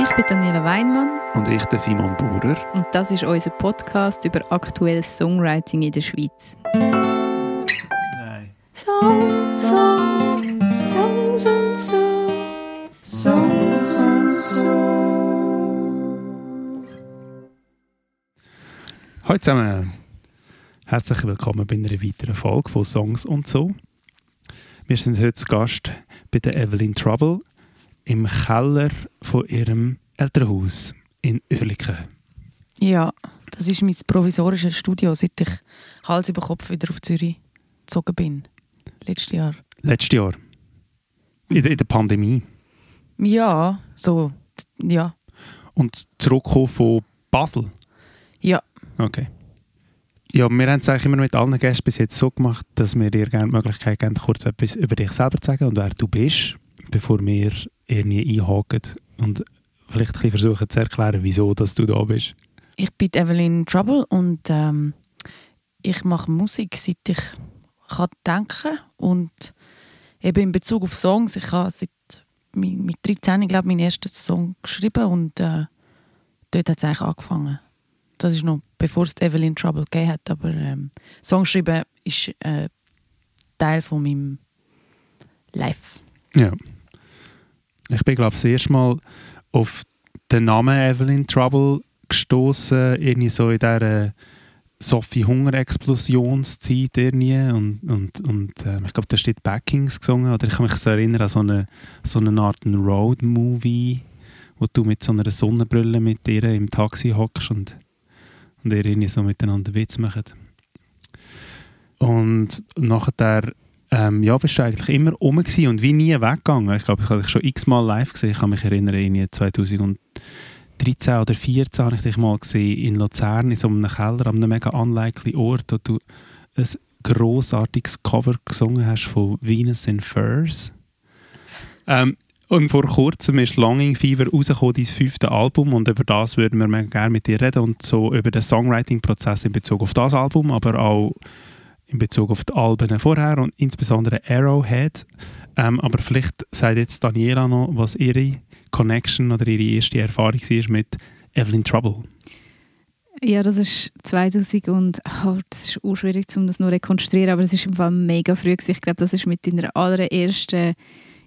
Ich bin Daniela Weinmann. Und ich, der Simon Bauer. Und das ist unser Podcast über aktuelles Songwriting in der Schweiz. Nein. Songs, Songs, Songs und so. Songs und so. Hallo zusammen. Herzlich willkommen bei einer weiteren Folge von Songs und so. Wir sind heute zu Gast bei der Evelyn Trouble im Keller von ihrem Elternhaus in Oerlikon. Ja, das ist mein provisorisches Studio, seit ich Hals über Kopf wieder auf Zürich gezogen bin. Letztes Jahr. Letztes Jahr. In, der- in der Pandemie. Ja, so, ja. Und zurückgekommen von Basel. Ja. Okay. Ja, wir haben es eigentlich immer mit allen Gästen bis jetzt so gemacht, dass wir dir gerne die Möglichkeit geben, kurz etwas über dich selber zu sagen und wer du bist, bevor wir irgendwie einhaken und vielleicht ein bisschen versuchen zu erklären, wieso dass du da bist. Ich bin Evelyn Trouble und ähm, ich mache Musik, seit ich kann denken und eben in Bezug auf Songs, ich habe seit mi- mit 13, glaube ich, meinen ersten Song geschrieben und äh, dort hat es eigentlich angefangen. Das ist noch bevor es Evelyn Trouble gegeben hat, aber ähm, Songschreiben ist äh, Teil von meinem Life. Ja. Ich bin, glaube ich, das erste Mal auf den Namen Evelyn Trouble gestoßen, irgendwie so in dieser Sophie Hunger Explosionszeit irgendwie und, und, und äh, ich glaube, da steht Backings gesungen oder ich kann mich so erinnern an so eine, so eine Art Road Movie, wo du mit so einer Sonnenbrille mit ihr im Taxi hockst und, und ihr irgendwie so miteinander Witz macht. Und nachher ähm, ja, bist du eigentlich immer gewesen und wie nie weggegangen. Ich glaube, ich habe dich schon x-mal live gesehen. Ich kann mich erinnern, irgendwie 2013 oder 2014 habe ich dich mal gesehen in Luzern in so einem Keller an einem mega unlikely Ort, wo du ein grossartiges Cover gesungen hast von Venus in Furs. Ähm, und vor kurzem ist Longing Fever rausgekommen, dein fünfte Album und über das würden wir gerne mit dir reden und so über den Songwriting-Prozess in Bezug auf das Album, aber auch in Bezug auf die Alben vorher und insbesondere Arrowhead. Ähm, aber vielleicht sagt jetzt Daniela noch, was ihre Connection oder ihre erste Erfahrung war mit Evelyn Trouble. Ja, das ist 2000 und oh, das ist auch schwierig, um das noch rekonstruieren, aber es ist im Fall mega früh. Gewesen. Ich glaube, das ist mit deiner allerersten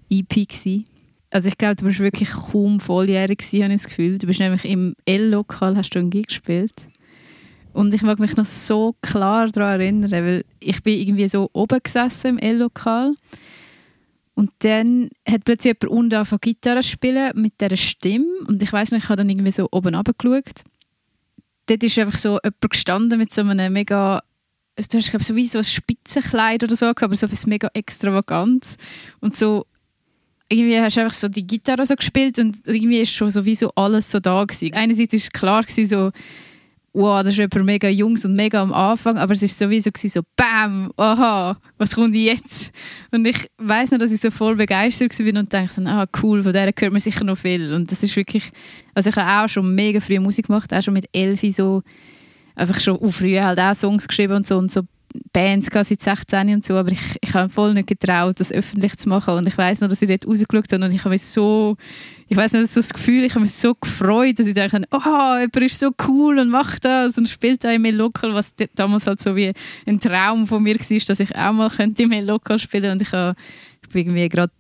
EP. Gewesen. Also ich glaube, du bist wirklich kaum volljährig gewesen, habe ich das Gefühl. Du bist nämlich im L-Lokal, hast du einen Gig gespielt. Und ich mag mich noch so klar daran erinnern, weil ich bin irgendwie so oben gesessen im L-Lokal. Und dann hat plötzlich jemand unten angefangen Gitarre spielen mit dieser Stimme. Und ich weiß noch, ich habe dann irgendwie so oben runtergeschaut. Dort ist einfach so jemand gestanden mit so einem mega du hast glaube so wie so ein Spitzenkleid oder so aber so etwas mega extravagant. Und so irgendwie hast du einfach so die Gitarre so gespielt und irgendwie ist schon so wie so alles so da gewesen. Einerseits ist klar gewesen, so wow, das ist jemand mega jungs und mega am Anfang, aber es ist sowieso so BAM, aha, was kommt jetzt? Und ich weiß noch, dass ich so voll begeistert war und dachte, ah cool, von der hört man sicher noch viel. Und das ist wirklich, also ich habe auch schon mega früh Musik gemacht, auch schon mit Elfi so, einfach schon auch früh halt auch Songs geschrieben und so und so Bands seit 16 und so, aber ich, ich habe voll nicht getraut, das öffentlich zu machen. Und ich weiß noch, dass ich dort rausgeschaut habe und ich habe mich so, ich weiß noch, das, Gefühl, ich habe mich so gefreut, dass ich dachte, oh, jemand ist so cool und macht das und spielt da im Lokal, was damals halt so wie ein Traum von mir war, dass ich auch mal könnte im Lokal spielen. Und ich, bin irgendwie gerade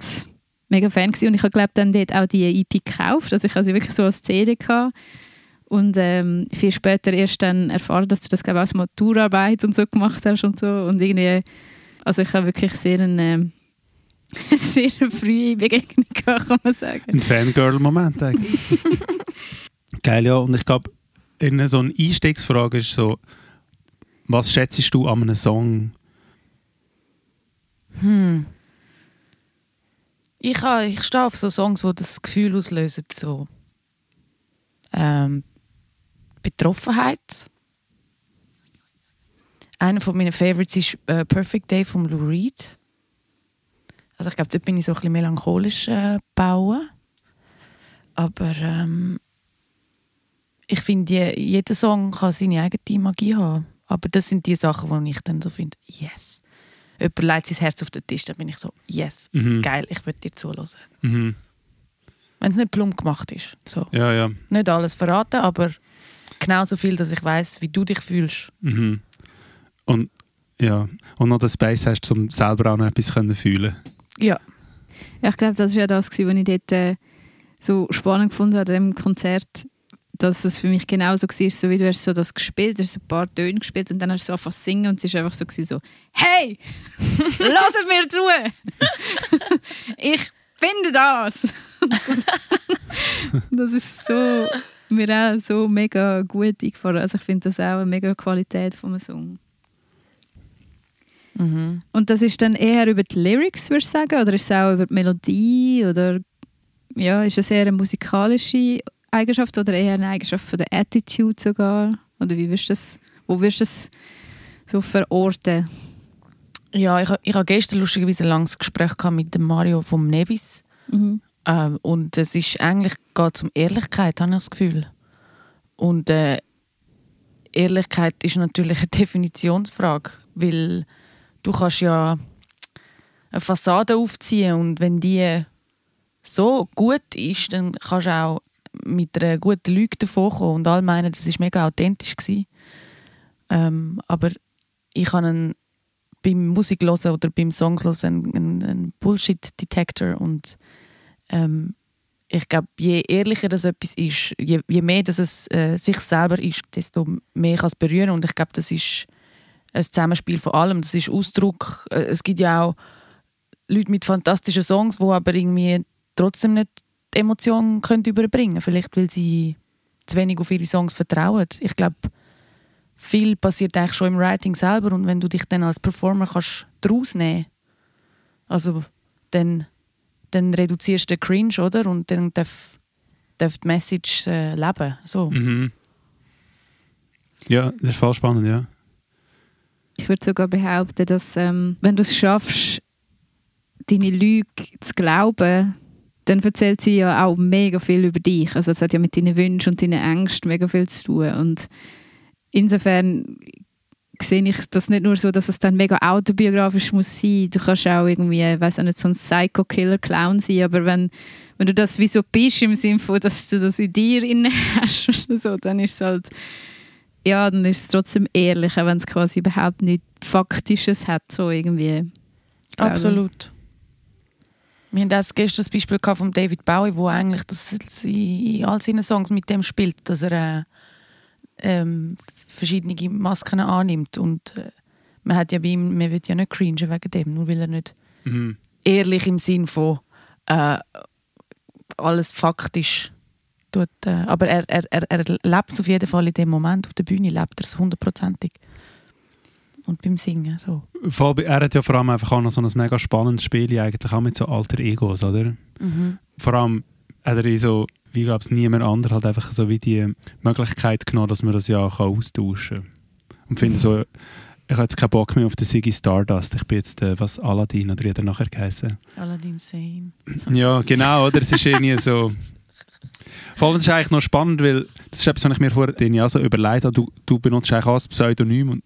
mega Fan gewesen. Und ich habe glaube dann dort auch die EP gekauft, also ich habe sie wirklich so als CD gehabt und ähm, viel später erst dann erfahren, dass du das glaube ich als Maturarbeit und so gemacht hast und so und irgendwie, also ich habe wirklich sehr eine ähm, sehr frühe Begegnung gehabt, kann man sagen. Ein Fangirl-Moment eigentlich. Geil, ja. Und ich glaube, in so eine Einstiegsfrage ist so, was schätzt du an einem Song? Hm. Ich, ich stehe auf so Songs, die das Gefühl auslösen, so ähm, Betroffenheit. Einer von meinen Favorites ist äh, Perfect Day von Lou Reed. Also ich glaube, dort bin ich so ein bisschen melancholisch äh, bauen. Aber ähm, ich finde, je, jeder Song kann seine eigene Magie haben. Aber das sind die Sachen, wo ich dann so finde, yes. Jemand legt sein Herz auf den Tisch, dann bin ich so, yes, Mhm. geil, ich will dir zuhören. Mhm. wenn es nicht plump gemacht ist. So. Ja, ja. Nicht alles verraten, aber genauso viel, dass ich weiß, wie du dich fühlst. Mhm. Und ja, und noch den Space hast, um selber auch noch etwas können fühlen. Ja. Ja, ich glaube, das war ja das, was ich dort äh, so spannend gefunden habe an dem Konzert, dass es für mich genauso war, so wie du hast so das gespielt, du hast so ein paar Töne gespielt und dann hast du zu singen und es war einfach so, so «Hey, lasst mir zu! ich finde das!» das, das ist so, mir auch so mega gut eingefahren. Also ich finde das auch eine mega Qualität einem Song. Mhm. Und das ist dann eher über die Lyrics, würdest du sagen? Oder ist es auch über die Melodie? Oder ja, ist es eher eine musikalische Eigenschaft oder eher eine Eigenschaft von der Attitude sogar? Oder wie wirst du das, wo wirst du das so verorten? Ja, ich, ich habe gestern lustigerweise ein langes Gespräch mit dem Mario vom Nevis. Mhm. Ähm, und es ist eigentlich geht um Ehrlichkeit, habe ich das Gefühl. Und äh, Ehrlichkeit ist natürlich eine Definitionsfrage, weil du kannst ja eine Fassade aufziehen und wenn die so gut ist, dann kannst du auch mit einer guten Lüge davonkommen und alle meinen, das ist mega authentisch gewesen. Ähm, aber ich habe einen, beim Musik hören oder beim Songs einen, einen Bullshit-Detector und ähm, ich glaube, je ehrlicher das etwas ist, je, je mehr dass es äh, sich selber ist, desto mehr kann es berühren. Und ich glaube, das ist ein Zusammenspiel von allem. Das ist Ausdruck. Äh, es gibt ja auch Leute mit fantastischen Songs, die aber irgendwie trotzdem nicht die Emotionen können überbringen können. Vielleicht, weil sie zu wenig auf ihre Songs vertrauen. Ich glaube, viel passiert eigentlich schon im Writing selber und wenn du dich dann als Performer kannst daraus nehmen also dann, dann reduzierst du den Cringe, oder? Und dann darf, darf die Message äh, leben. So. Mhm. Ja, das ist voll spannend, ja. Ich würde sogar behaupten, dass ähm, wenn du es schaffst, deine Lüge zu glauben, dann erzählt sie ja auch mega viel über dich. Also es hat ja mit deinen Wünschen und deinen Ängsten mega viel zu tun. Und insofern sehe ich das nicht nur so, dass es dann mega autobiografisch muss sein. Du kannst auch irgendwie, weiß auch nicht, so ein Psycho-Killer-Clown sein, aber wenn, wenn du das wie so bist, im Sinne von, dass du das in dir inne hast so, dann ist es halt, ja, dann ist es trotzdem ehrlicher, wenn es quasi überhaupt nichts Faktisches hat, so irgendwie. Absolut. Wir hatten auch gestern das Beispiel von David Bowie, wo eigentlich das in all seinen Songs mit dem spielt, dass er äh, ähm, verschiedene Masken annimmt. Und äh, man hat ja bei ihm, man wird ja nicht cringen wegen dem, nur weil er nicht Mhm. ehrlich im Sinn von äh, alles faktisch tut. Äh, aber er, er, er, er lebt es auf jeden Fall in dem Moment. Auf der Bühne lebt er es hundertprozentig. Und beim Singen so. Voll, er hat ja vor allem einfach auch noch so ein mega spannendes Spiel eigentlich auch mit so alter Egos, oder? Mhm. Vor allem hat er in so, wie glaube ich, niemand anderes halt einfach so wie die Möglichkeit genommen, dass man das ja kann austauschen kann. Und finde so, ich habe jetzt keinen Bock mehr auf den Siggy Stardust. Ich bin jetzt, äh, was, Aladdin oder wie hat er nachher geheißen? Aladdin Same. Ja, genau, oder? Es ist irgendwie so. Vor allem das ist eigentlich noch spannend, weil das ist etwas, was ich mir vorhin ja so überlegt habe. Du, du benutzt eigentlich ein Pseudonym und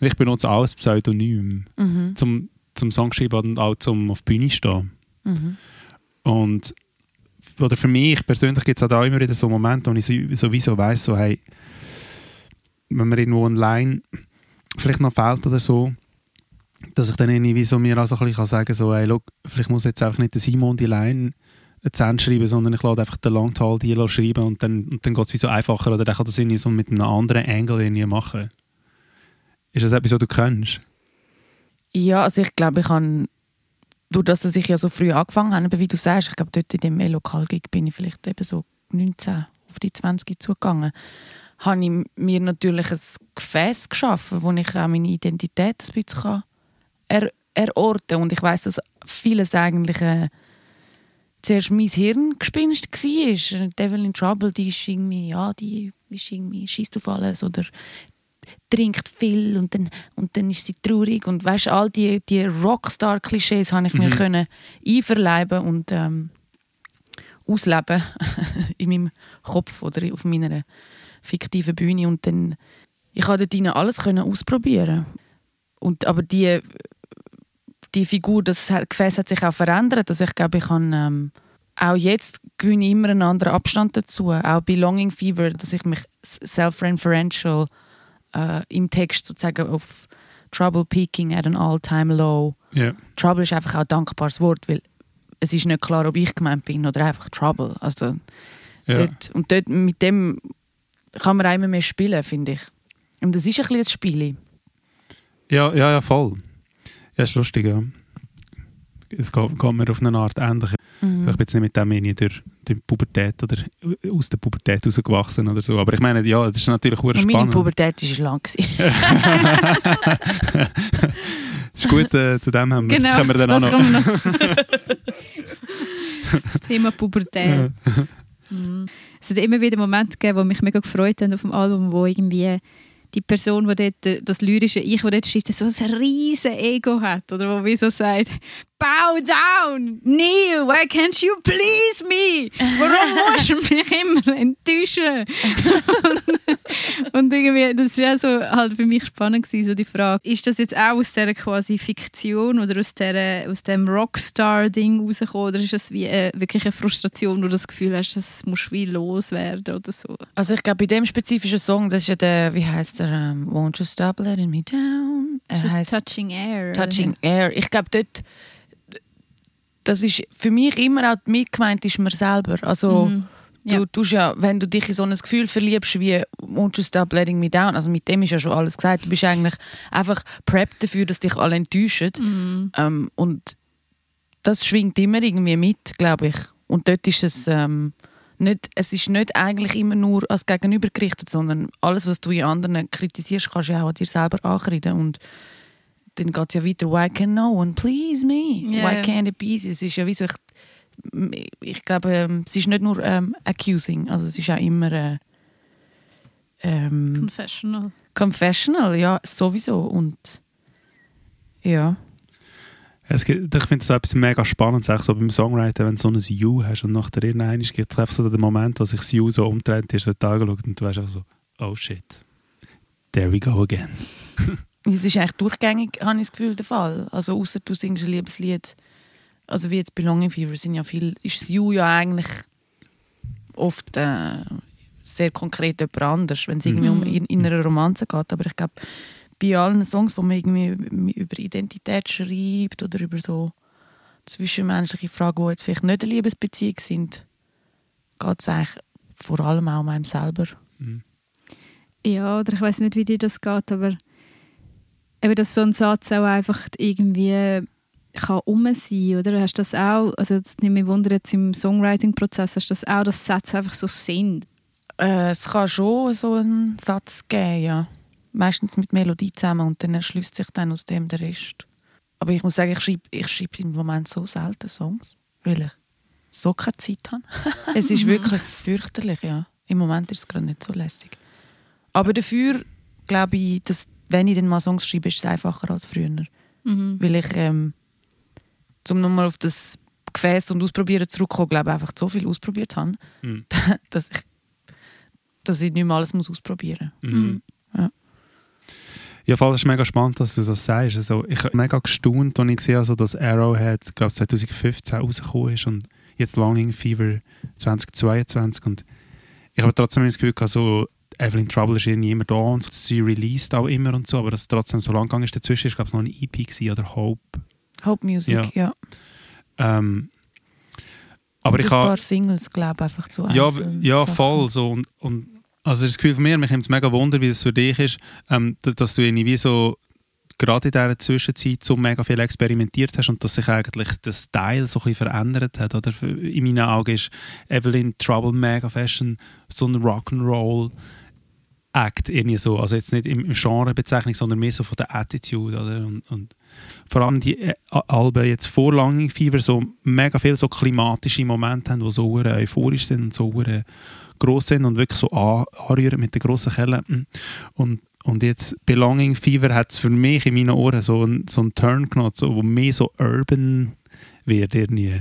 ich benutze ein Pseudonym Mhm. zum, zum Song schreiben und auch zum auf die Bühne stehen. Mhm. Und oder für mich persönlich gibt es auch da immer wieder so Momente, wo ich so- sowieso weiss, so, hey, wenn mir irgendwo eine Line vielleicht noch fehlt oder so, dass ich dann irgendwie so mir auch so ein bisschen kann sagen so, hey, look, vielleicht muss jetzt einfach nicht der Simon die Line zu schreiben, sondern ich lade einfach den Longtall die schreiben und dann, und dann geht es so einfacher oder der kann das irgendwie so mit einem anderen Angle irgendwie machen. Ist das etwas, was du kennst? Ja, also ich glaube, ich habe, durch das, dass ich ja so früh angefangen habe, wie du sagst, ich glaube, dort in dem Lokal-Gig bin ich vielleicht eben so 19 auf die 20 zugegangen, habe ich mir natürlich ein Gefäß geschaffen, wo ich auch meine Identität ein bisschen er erorten. Und ich weiß, dass vieles eigentlich äh, zuerst mein Hirngespinst war. Devil in Trouble, die ist irgendwie, ja, die ist irgendwie, schießt auf alles oder trinkt viel und dann, und dann ist sie traurig und weißt all die, die Rockstar-Klischees habe ich mir Mhm. können einverleiben und ähm, ausleben in meinem Kopf oder auf meiner fiktiven Bühne und dann ich konnte dort alles können ausprobieren und aber die die Figur das hat- Gefäß hat sich auch verändert also ich glaube ich habe ähm, auch jetzt gewinne ich immer einen anderen Abstand dazu. Auch bei Longing Fever, dass ich mich self-referential äh, im Text sozusagen auf Trouble peaking at an all-time low. Ja. Trouble ist einfach auch ein dankbares Wort, weil es ist nicht klar, ob ich gemeint bin oder einfach Trouble. Also Ja. dort, und dort mit dem kann man immer mehr spielen, finde ich. Und das ist ein bisschen ein Spiel. Ja, ja, ja, voll. Ja, ist lustig, ja. Es geht mir auf eine Art ähnlich. Mhm. Ich bin jetzt nicht mit dem durch die Pubertät oder aus der Pubertät rausgewachsen oder so. Aber ich meine, ja, das ist natürlich sehr Und meine spannend. Pubertät war lang. Das ist gut, äh, zu dem haben wir, Genau, können wir dann das auch noch... noch. das Thema Pubertät. Mhm. Es hat immer wieder Momente gegeben, die mich mega gefreut haben auf dem Album, wo irgendwie die Person, die dort, das lyrische Ich, das dort schreibt, so ein riesen Ego hat. Oder wo wie so sagt, Bow down! Neil, why can't you please me? Warum musst du mich immer enttäuschen? und irgendwie, das war auch so halt für mich spannend gewesen, so die Frage, ist das jetzt auch aus dieser quasi Fiktion oder aus, dieser, aus dem Rockstar-Ding rausgekommen oder ist das wie äh, wirklich eine Frustration, wo du das Gefühl hast, das muss wie loswerden oder so? Also ich glaube, bei dem spezifischen Song, das ist ja der, wie heißt der, ähm, Won't You Stop Letting Me Down? Er ist heisst Touching Air. Touching Air. Ich glaube, dort, das ist für mich immer auch mitgemeint ist man selber. Also Mhm. Ja. du tust ja, wenn du dich in so ein Gefühl verliebst wie Won't you stop letting me down, also mit dem ist ja schon alles gesagt. Du bist eigentlich einfach prepped dafür, dass dich alle enttäuschen. Mhm. Ähm, und das schwingt immer irgendwie mit, glaube ich. Und dort ist es ähm, nicht, es ist nicht eigentlich immer nur als Gegenüber gerichtet, sondern alles, was du in anderen kritisierst, kannst du ja auch an dir selber ankreiden. Und dann geht es ja weiter, why can no one please me? Ja, Why can't it be easy? Es ist ja wie so, ich, ich glaube, ähm, es ist nicht nur ähm, accusing, also es ist auch immer äh, ähm, Confessional. confessional, ja, sowieso. Und ja. Es gibt, ich finde es etwas mega spannend, auch so beim Songwriter, wenn du so ein You hast und nach der irgendeinem gibt es einfach so den Moment, wo sich das You so umdreht, ist der Tag und du weißt einfach so, oh shit, there we go again. Es ist eigentlich durchgängig, habe ich das Gefühl, der Fall. Also außer du singst ein Liebeslied, also wie jetzt bei Longing Fever sind ja viel, ist das You ja eigentlich oft äh, sehr konkret jemand anders, wenn es irgendwie um Mhm. in, in einer Romanze geht. Aber ich glaube, bei allen Songs, wo man irgendwie über Identität schreibt oder über so zwischenmenschliche Fragen, die jetzt vielleicht nicht eine Liebesbeziehung sind, geht es eigentlich vor allem auch um einen selber. Mhm. Ja, oder ich weiß nicht, wie dir das geht, aber eben, dass so ein Satz auch einfach irgendwie kann um sein, oder? Hast du das auch, also das nimmt mich wunder jetzt im Songwriting-Prozess, hast du das auch, dass Sätze einfach so sind? Äh, es kann schon so einen Satz geben, ja. Meistens mit Melodie zusammen und dann erschließt sich dann aus dem der Rest. Aber ich muss sagen, ich schreibe, ich schreibe im Moment so selten Songs, weil ich so keine Zeit habe. es ist wirklich fürchterlich, ja. Im Moment ist es gerade nicht so lässig. Aber dafür glaube ich, dass wenn ich dann mal Songs schreibe, ist es einfacher als früher. Mhm. Weil ich, ähm, zum nochmal auf das Gefäß und Ausprobieren zurückkommen, glaube ich, einfach so viel ausprobiert habe, Mhm. dass ich, dass ich nicht mehr alles muss ausprobieren Mhm. Ja. Ja, voll, das ist mega spannend, dass du das sagst. Also, ich habe mega gestaunt, als ich gesehen habe, so, dass Arrowhead glaub, 2015 rausgekommen ist und jetzt Longing Fever 2022 und ich habe trotzdem das Gefühl gehabt, so, Evelyn Trouble ist irgendwie immer da und so, sie released auch immer und so, aber dass es trotzdem so lang gegangen ist. Dazwischen ist, glaube ich, noch eine EP gewesen, oder Hope. Hope Music, Ja. ja. Ähm, aber und ich ein habe... paar Singles, glaube ich, einfach zu Ja, ja Sachen. voll. So. Und, und, also das Gefühl von mir, mich nimmt es mega Wunder, wie es für dich ist, ähm, dass, dass du irgendwie so gerade in dieser Zwischenzeit so mega viel experimentiert hast und dass sich eigentlich der Style so ein bisschen verändert hat. Oder? In meinen Augen ist Evelyn Trouble mega Fashion so ein Rock'n'Roll Act irgendwie so. Also jetzt nicht im Genrebezeichnung, sondern mehr so von der Attitude. Oder? Und, und vor allem die äh, Alben jetzt vor Longing Fever so mega viel so klimatische Momente haben, die so euphorisch sind und so gross sind und wirklich so an, anrühren mit den grossen Kellen. Und, und jetzt Belonging Fever hat es für mich in meinen Ohren so, einen- so einen Turn genommen, so, wo mehr so urban wird irgendwie.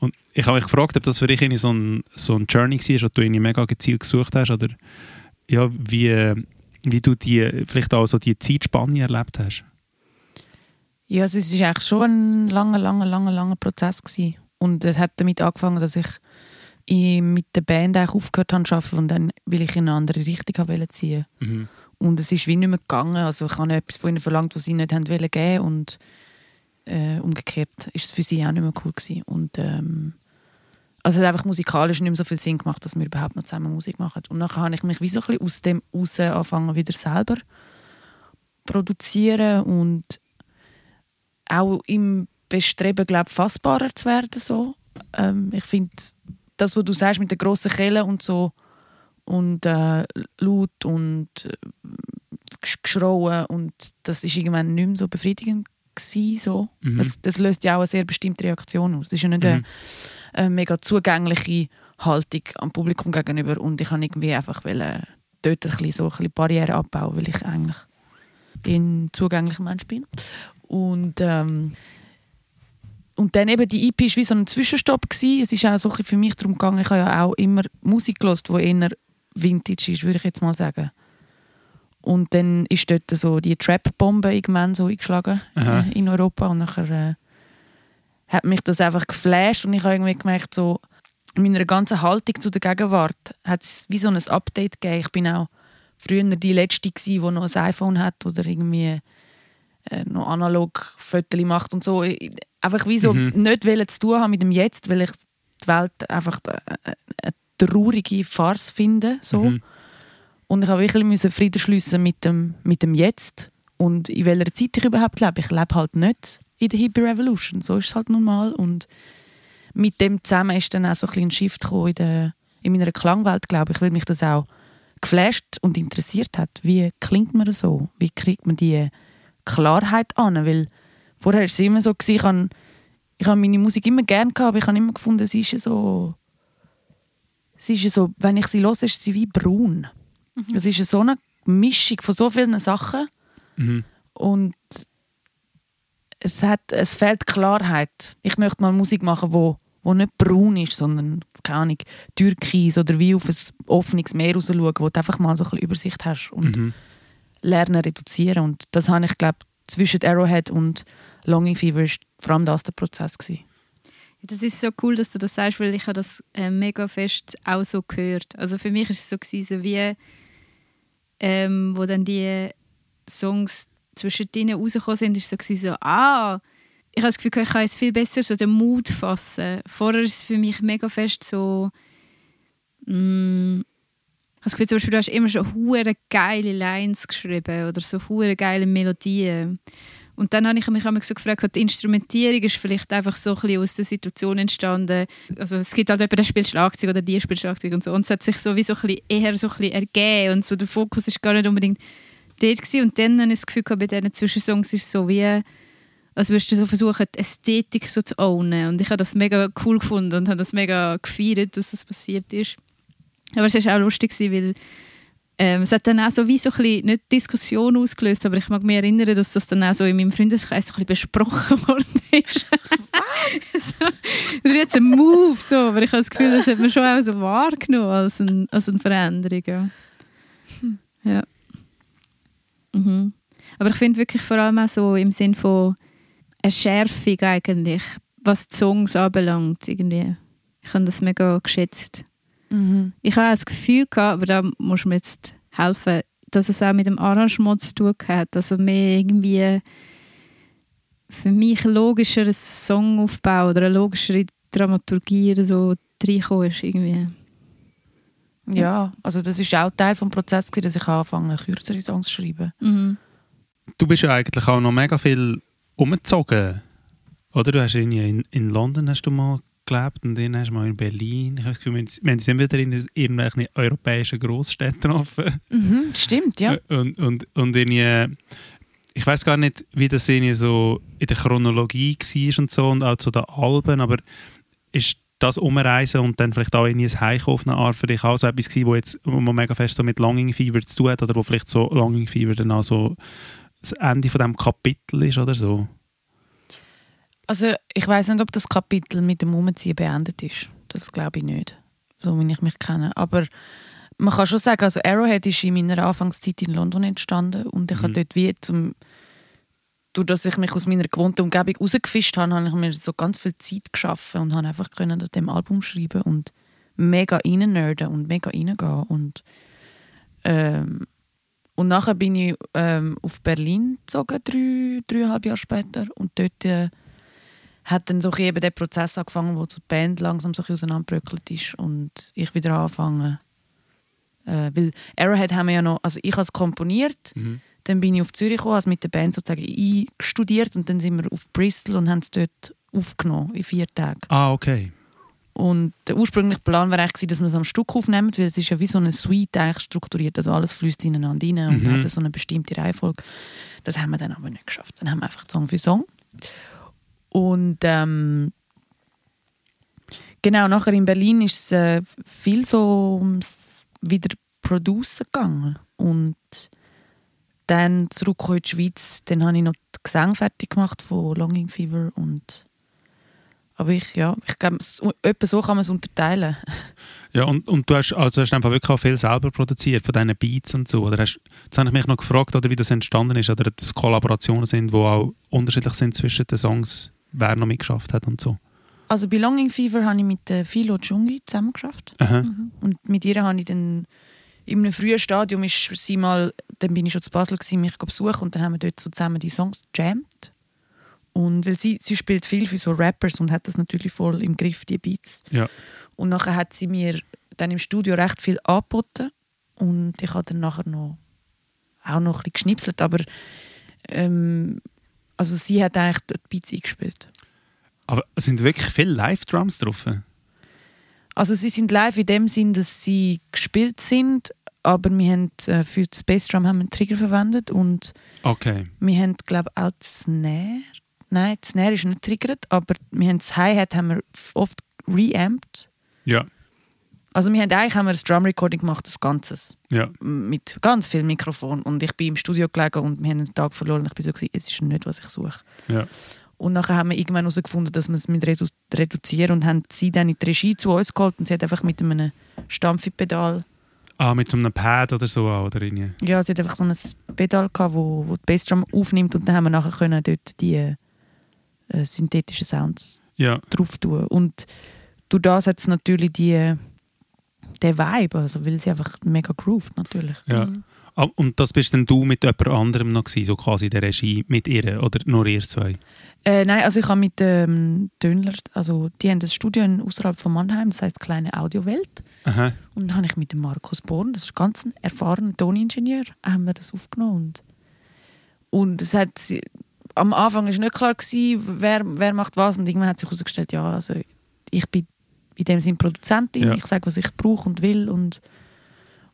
Und ich habe mich gefragt, ob das für dich so ein, so ein Journey war, wo du irgendwie mega gezielt gesucht hast oder ja, wie, wie du die, vielleicht auch so die Zeitspanne erlebt hast. Ja, also es war eigentlich schon ein langer, langer, langer, langer Prozess. Gewesen. Und es hat damit angefangen, dass ich mit der Band eigentlich aufgehört habe zu arbeiten und dann will ich in eine andere Richtung haben ziehen. Mhm. Und es ist wie nicht mehr gegangen. Also ich habe etwas von ihnen verlangt, was sie nicht haben wollen geben und äh, umgekehrt ist es für sie auch nicht mehr cool gewesen. Und ähm, also es hat einfach musikalisch nicht mehr so viel Sinn gemacht, dass wir überhaupt noch zusammen Musik machen. Und dann habe ich mich wie so ein bisschen aus dem raus anfangen, wieder selber produzieren und auch im Bestreben, glaube fassbarer zu werden. So. Ähm, ich finde, das, was du sagst mit den grossen Kellen und so und äh, laut und äh, geschrauen und das ist irgendwann nicht mehr so befriedigend gewesen, so. Mhm. Das, das, löst ja auch eine sehr bestimmte Reaktion aus. Es ist ja nicht mhm. eine, eine, mega zugängliche Haltung am Publikum gegenüber und ich habe irgendwie einfach wollen, dort ein bisschen so ein bisschen Barrieren abbauen, weil ich eigentlich ein zugänglicher Mensch bin. Und, ähm, und dann eben die EP war wie so ein Zwischenstopp. Gewesen. Es ist auch so für mich darum gegangen, ich habe ja auch immer Musik gehört, die eher Vintage ist, würde ich jetzt mal sagen. Und dann ist dort so die Trap-Bombe irgendwann so eingeschlagen Aha. Äh, in Europa. Und nachher äh, hat mich das einfach geflasht und ich habe irgendwie gemerkt, so in meiner ganzen Haltung zu der Gegenwart hat es wie so ein Update gegeben. Ich bin auch früher die Letzte gewesen, die noch ein iPhone hat oder irgendwie äh, noch analog Fotos macht und so. Einfach wie so mhm. nicht zu tun haben mit dem Jetzt, weil ich die Welt einfach äh, eine traurige Farce finde. So. Mhm. Und ich habe wirklich Frieden schließen mit dem, mit dem Jetzt und in welcher Zeit ich überhaupt lebe. Ich lebe halt nicht in der Hippie Revolution, so ist es halt nun mal. Und mit dem zusammen ist dann auch so ein, ein Shift in, der, in meiner Klangwelt, glaube ich, weil mich das auch geflasht und interessiert hat. Wie klingt man so? Wie kriegt man die Klarheit an? Weil vorher war es immer so, ich habe, ich meine Musik immer gerne gehabt, aber ich habe immer gefunden, sie ist so, sie ist so, wenn ich sie höre, ist sie wie braun. Mhm. Es ist so eine Mischung von so vielen Sachen mhm. und es, hat, es fehlt Klarheit. Ich möchte mal Musik machen, wo, wo nicht braun ist, sondern keine Ahnung, Türkis oder wie auf ein offenes Meer raus schauen, wo du einfach mal so ein bisschen Übersicht hast und mhm. lernen reduzieren. Und das habe ich, glaube zwischen Arrowhead und Longing Fever war vor allem das der Prozess. Gewesen. Das ist so cool, dass du das sagst, weil ich habe das äh, mega fest auch so gehört. Also für mich war es so, gewesen, so wie ähm, wo dann die Songs zwischen denen rausgekommen sind, ist so, gewesen, so ah, ich habe das Gefühl, ich kann jetzt viel besser so den Mut fassen. Vorher ist es für mich mega fest so, mm, ich habe das Gefühl, zum Beispiel, du hast immer schon hure geile Lines geschrieben oder so hure geile Melodien. Und dann habe ich mich so gefragt, die Instrumentierung ist vielleicht einfach so ein bisschen aus der Situation entstanden. Also es gibt halt jemanden, der spielt Schlagzeug oder die spielt Schlagzeug und so. Und es hat sich so wie so ein bisschen eher so ein bisschen ergeben und so der Fokus ist gar nicht unbedingt dort gewesen. Und dann habe ich das Gefühl, bei diesen Zwischensongs ist es so wie als würdest du so versuchen, die Ästhetik so zu ownen. Und ich habe das mega cool gefunden und habe das mega gefeiert, dass das passiert ist. Aber es war auch lustig, weil ähm, es hat dann auch so wie so ein bisschen, nicht Diskussion ausgelöst, aber ich mag mich erinnern, dass das dann auch so in meinem Freundeskreis so ein bisschen besprochen worden ist. Was? so, das ist jetzt ein Move, so, aber ich habe das Gefühl, das hat man schon auch so wahrgenommen als, ein, als eine Veränderung. Ja. ja. Mhm. Aber ich finde wirklich vor allem auch so im Sinn von eine Schärfung eigentlich, was die Songs anbelangt. Irgendwie. Ich habe das mega geschätzt. Mhm. Ich habe das Gefühl gehabt, aber da muss mir jetzt helfen, dass es auch mit dem Arrangement zu tun hat. Also mehr irgendwie für mich logischerer Songaufbau oder eine logischere Dramaturgie oder so reinkommen ist irgendwie. Ja, also das ist auch Teil des Prozesses, dass ich anfange, kürzere Songs zu schreiben. Mhm. Du bist ja eigentlich auch noch mega viel umgezogen, oder? Du hast in, in London hast du mal gelebt und dann hast du mal in Berlin. Ich habe das Gefühl, wir, wir sind wieder in irgendwelchen europäischen Großstädten getroffen. Mhm, stimmt, ja. Und, und, und in, ich weiß gar nicht, wie das in, so in der Chronologie war und so und auch zu den Alben, aber ist das Umreisen und dann vielleicht auch in ein Heimkommen auf eine Art für dich auch so etwas gewesen, wo jetzt wo man mega fest so mit Longing Fever zu tun hat oder wo vielleicht so Longing Fever dann auch so das Ende von diesem Kapitel ist oder so? Also ich weiß nicht, ob das Kapitel mit dem Umziehen beendet ist. Das glaube ich nicht, so wie ich mich kenne. Aber man kann schon sagen, also Arrowhead ist in meiner Anfangszeit in London entstanden und ich mhm. habe dort wie zum durch dass ich mich aus meiner gewohnten Umgebung rausgefischt habe, habe ich mir so ganz viel Zeit geschaffen und habe einfach können an dem Album schreiben und mega reinnörden und mega reingehen und ähm, und nachher bin ich ähm, auf Berlin gezogen, drei, dreieinhalb Jahre später und dort äh, hat dann so eben der Prozess angefangen, wo die Band langsam so auseinanderbröckelt ist und ich wieder angefangen äh, weil Arrowhead haben wir ja noch, also ich habe es komponiert, Mhm. dann bin ich auf Zürich gekommen, also mit der Band sozusagen einstudiert und dann sind wir auf Bristol und haben es dort aufgenommen in vier Tagen. Ah, okay. Und der ursprüngliche Plan war eigentlich, dass wir es am Stück aufnehmen, weil es ist ja wie so eine Suite eigentlich strukturiert, also alles fließt ineinander rein und Mhm. hat so eine bestimmte Reihenfolge. Das haben wir dann aber nicht geschafft. Dann haben wir einfach Song für Song. Und ähm, genau, nachher in Berlin ist es äh, viel so ums wieder Producen gegangen. Und dann zurück in die Schweiz, dann habe ich noch die Gesang fertig gemacht von Longing Fever und aber ich, ja, ich glaube, es- so kann man es unterteilen. Ja, und, und du hast, also hast einfach wirklich auch viel selber produziert, von diesen Beats und so. Oder hast, jetzt habe ich mich noch gefragt, oder wie das entstanden ist, oder ob das Kollaborationen sind, die auch unterschiedlich sind zwischen den Songs, wer noch mitgeschafft hat und so. Also bei Longing Fever habe ich mit äh, Philo Jungi zusammengeschafft. Aha. Und mit ihr habe ich dann in einem frühen Stadium ist sie mal, dann bin ich schon zu Basel gewesen, mich besuchen und dann haben wir dort so zusammen die Songs jammed. Und weil sie, sie spielt viel für so Rappers und hat das natürlich voll im Griff, die Beats. Ja. Und nachher hat sie mir dann im Studio recht viel angeboten und ich habe dann nachher noch auch noch ein bisschen geschnipselt, aber ähm, also sie hat eigentlich die Beats eingespielt. Aber es sind wirklich viele Live-Drums drauf. Also sie sind live in dem Sinn, dass sie gespielt sind, aber wir haben äh, für das Bassdrum haben wir einen Trigger verwendet und Okay. wir haben glaube auch das Snare. Nein, das Snare ist nicht triggert, aber wir haben das Hi-Hat haben wir oft reamped. Ja. Also wir haben eigentlich haben wir das Drum Recording gemacht, das Ganze Ja. mit ganz viel Mikrofon und ich bin im Studio gelegen und wir haben einen Tag verloren und ich bin so gewesen, es ist nicht was ich suche. Ja. Und nachher haben wir irgendwann herausgefunden, dass wir es mit redu reduzieren und haben sie dann in die Regie zu uns geholt und sie hat einfach mit einem Stampfi-Pedal Ah, mit einem Pad oder so auch, oder irgendwie. Ja, sie hat einfach so ein Pedal gehabt, wo, wo die Bassdrum aufnimmt und dann haben wir nachher können dort die äh, synthetischen Sounds Ja. drauf tun. Und durch das hat es natürlich die, den Vibe, also weil sie einfach mega grooved natürlich. Ja. Ah, Und das bist dann du mit jemand anderem noch gewesen, so quasi in der Regie mit ihr oder nur ihr zwei? Äh, nein, also ich habe mit ähm, Dönler, also die haben das Studio in, außerhalb von Mannheim, das heißt kleine Audiowelt. Aha. Und dann habe ich mit dem Markus Born, das ist ganz ein erfahrener Toningenieur, haben wir das aufgenommen. Und, und es hat, am Anfang war nicht klar, gewesen, wer, wer macht was. Und irgendwann hat sich herausgestellt, ja, also ich bin in dem Sinne Produzentin, Ja. ich sage, was ich brauche und will. Und,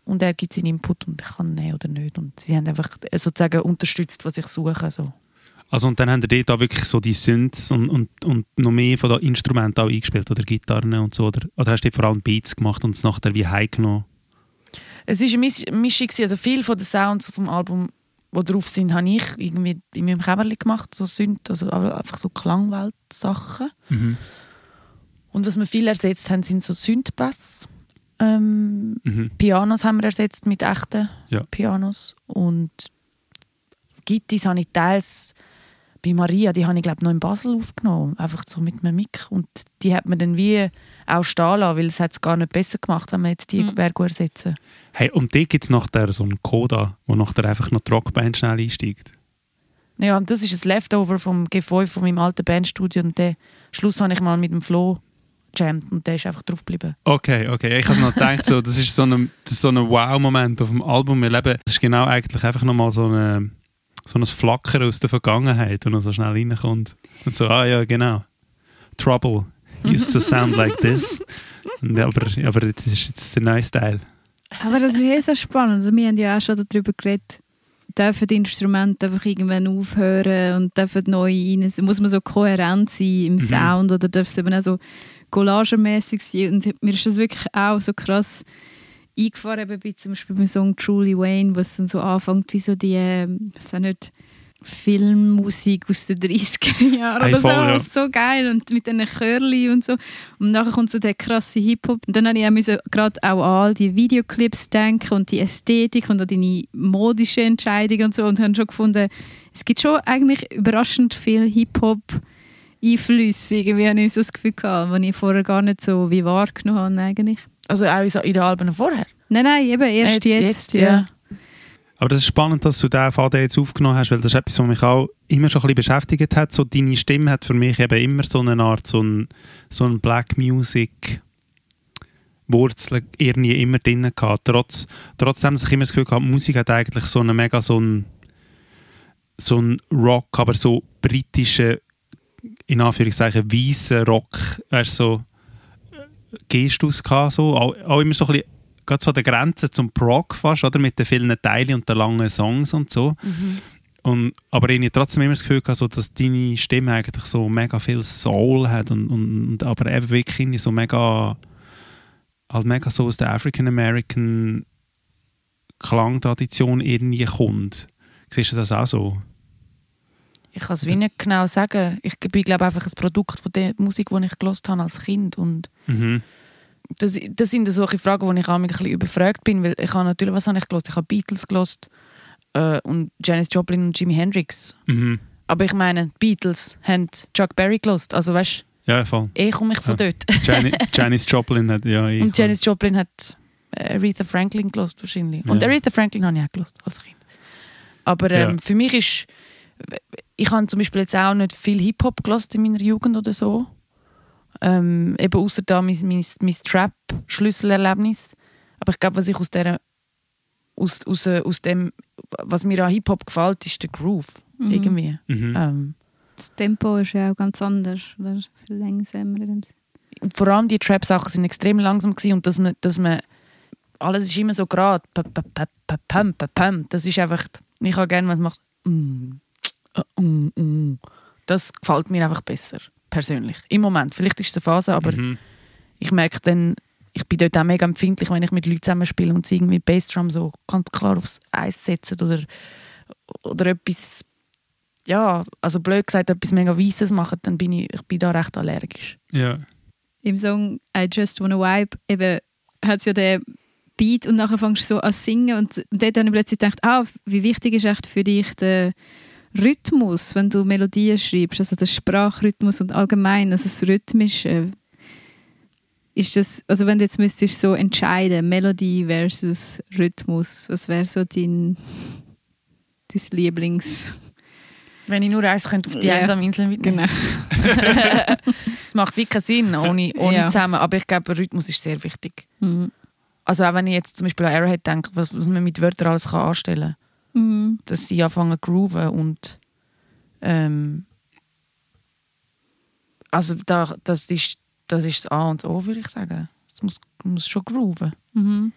und er gibt seinen Input und ich kann nehmen oder nicht. Und sie haben einfach sozusagen unterstützt, was ich suche. So. Also und dann haben die da wirklich so die Synths und, und, und noch mehr von den Instrumenten auch eingespielt oder Gitarren und so? Oder, oder hast du vor allem Beats gemacht und es nachher wie heimgenommen? Es war eine Mis- Mischung, also viel von den Sounds auf dem Album, die drauf sind, habe ich irgendwie in meinem Kämmerchen gemacht, so Synth, also einfach so Klangwelt-Sachen. Mhm. Und was wir viel ersetzt haben, sind so Synthbass. Ähm, Mhm. Pianos haben wir ersetzt mit echten Ja. Pianos. Und Gittis habe ich teils bei Maria, die habe ich glaube noch in Basel aufgenommen, einfach so mit einem Mic. Und die hat man dann wie auch stehen lassen, weil es hat es gar nicht besser gemacht, wenn wir jetzt die Mhm. mhm. ersetzen. Hey, und da gibt es nachher so einen Coda, wo nachher einfach noch die Rockband schnell einsteigt. Ja, und das ist ein Leftover vom G5 von meinem alten Bandstudio und den Schluss habe ich mal mit dem Flo jammed und der ist einfach drauf geblieben. Okay, okay. Ich habe noch gedacht, so, das ist so ein, das ist so ein Wow-Moment auf dem Album. Wir leben, das ist genau eigentlich einfach nochmal so, eine, so ein Flackern aus der Vergangenheit, wenn er so schnell reinkommt. Und so, ah ja, genau. Trouble used to sound like this. Und, aber, aber das ist jetzt der neue Style. Aber das ist eh so spannend. Also wir haben ja auch schon darüber geredet, dürfen die Instrumente einfach irgendwann aufhören und dürfen neu rein. Muss man so kohärent sein im Mhm. Sound oder darf es eben auch so collagemäßig sein? Und mir ist das wirklich auch so krass eingefahren, eben bei zum Beispiel beim Song Truly Wayne, wo es dann so anfängt wie so die, was auch nicht, Filmmusik aus den 30er Jahren Hey, oder so. voll. Das ist so geil und mit diesen Chörli und so. Und nachher kommt so der krasse Hip-Hop. Und dann habe ich gerade auch an all die Videoclips denken und die Ästhetik und an deine modische Entscheidung und so und habe schon gefunden, es gibt schon eigentlich überraschend viel Hip-Hop Einflüsse, irgendwie habe ich so das Gefühl gehabt, die ich vorher gar nicht so wie wahrgenommen habe eigentlich. Also auch in den Alben vorher? Nein, nein, eben erst jetzt, jetzt, ja. Aber das ist spannend, dass du diesen Faden jetzt aufgenommen hast, weil das ist etwas, was mich auch immer schon ein bisschen beschäftigt hat. So deine Stimme hat für mich eben immer so eine Art, so ein, so ein Black Music Wurzel irgendwie immer drin gehabt. Trotz, trotzdem, dass ich immer das Gefühl hatte, Musik hat eigentlich so einen mega so ein so ein Rock, aber so britische in Anführungszeichen weißen Rock, weißt so Gestus gehabt, so auch, auch immer so ein bisschen gerade so an der Grenze zum Prog fast, oder mit den vielen Teilen und den langen Songs und so. Mhm. Und, aber ich trotzdem immer das Gefühl gehabt, so, dass deine Stimme eigentlich so mega viel Soul hat und, und aber eben wirklich so mega halt mega so aus der African American Klangtradition irgendwie kommt. Siehst du das auch so? Ich kann es wie nicht genau sagen. Ich bin glaube einfach ein Produkt von der Musik, die ich gelost habe als Kind und mhm. das, das sind solche Fragen, wo ich auch ein bisschen überfragt bin, weil ich habe natürlich, was habe ich gelost? Ich habe Beatles gelost äh, und Janis Joplin und Jimi Hendrix. Mhm. Aber ich meine, Beatles haben Chuck Berry gelost, also weißt ja, voll. Eh komme ich von ja. dort. Janis Joplin hat ja eh Und Janis Joplin hat äh, Aretha Franklin gelost wahrscheinlich. Und ja. Aretha Franklin habe ich auch gelost als Kind. Aber ähm, ja. für mich ist ich habe zum Beispiel jetzt auch nicht viel Hip-Hop gelost in meiner Jugend oder so. Ähm, eben außer da mein, mein, mein Trap-Schlüsselerlebnis. Aber ich glaube, was ich aus, der, aus, aus, aus dem, was mir an Hip-Hop gefällt, ist der Groove. Mhm. Irgendwie. Mhm. Ähm, das Tempo ist ja auch ganz anders, oder viel langsamer. Vor allem die Trap-Sachen sind extrem langsam gewesen und dass man, dass man alles ist immer so gerade. Das ist einfach, ich habe gerne, was macht. Mm. Das gefällt mir einfach besser, persönlich. Im Moment. Vielleicht ist es eine Phase, aber mhm. ich merke dann, ich bin dort auch mega empfindlich, wenn ich mit Leuten zusammenspiele und sie irgendwie Bassdrum so ganz klar aufs Eis setzen oder, oder etwas ja, also blöd gesagt, etwas mega Weißes machen, dann bin ich, ich bin da recht allergisch. Ja. Im Song I Just Wanna Vibe eben hat es ja den Beat und nachher fängst du so an zu singen und, und dort habe ich plötzlich gedacht, ah, wie wichtig ist echt für dich der Rhythmus, wenn du Melodien schreibst, also der Sprachrhythmus und allgemein, also das Rhythmische. Ist das, also wenn du jetzt müsstest so entscheiden, Melodie versus Rhythmus, was wäre so dein, dein Lieblings... Wenn ich nur eins könnte auf die yeah. einsame Insel mitnehmen. Genau. Es macht wirklich keinen Sinn ohne, ohne ja. zusammen, aber ich glaube, Rhythmus ist sehr wichtig. Mhm. Also auch wenn ich jetzt zum Beispiel an Arrowhead denke, was, was man mit Wörtern alles kann anstellen kann. Mhm. Dass sie anfangen zu grooven und ähm, also da, das, ist, das ist das A und das O, würde ich sagen. Es muss, muss schon grooven. Mhm.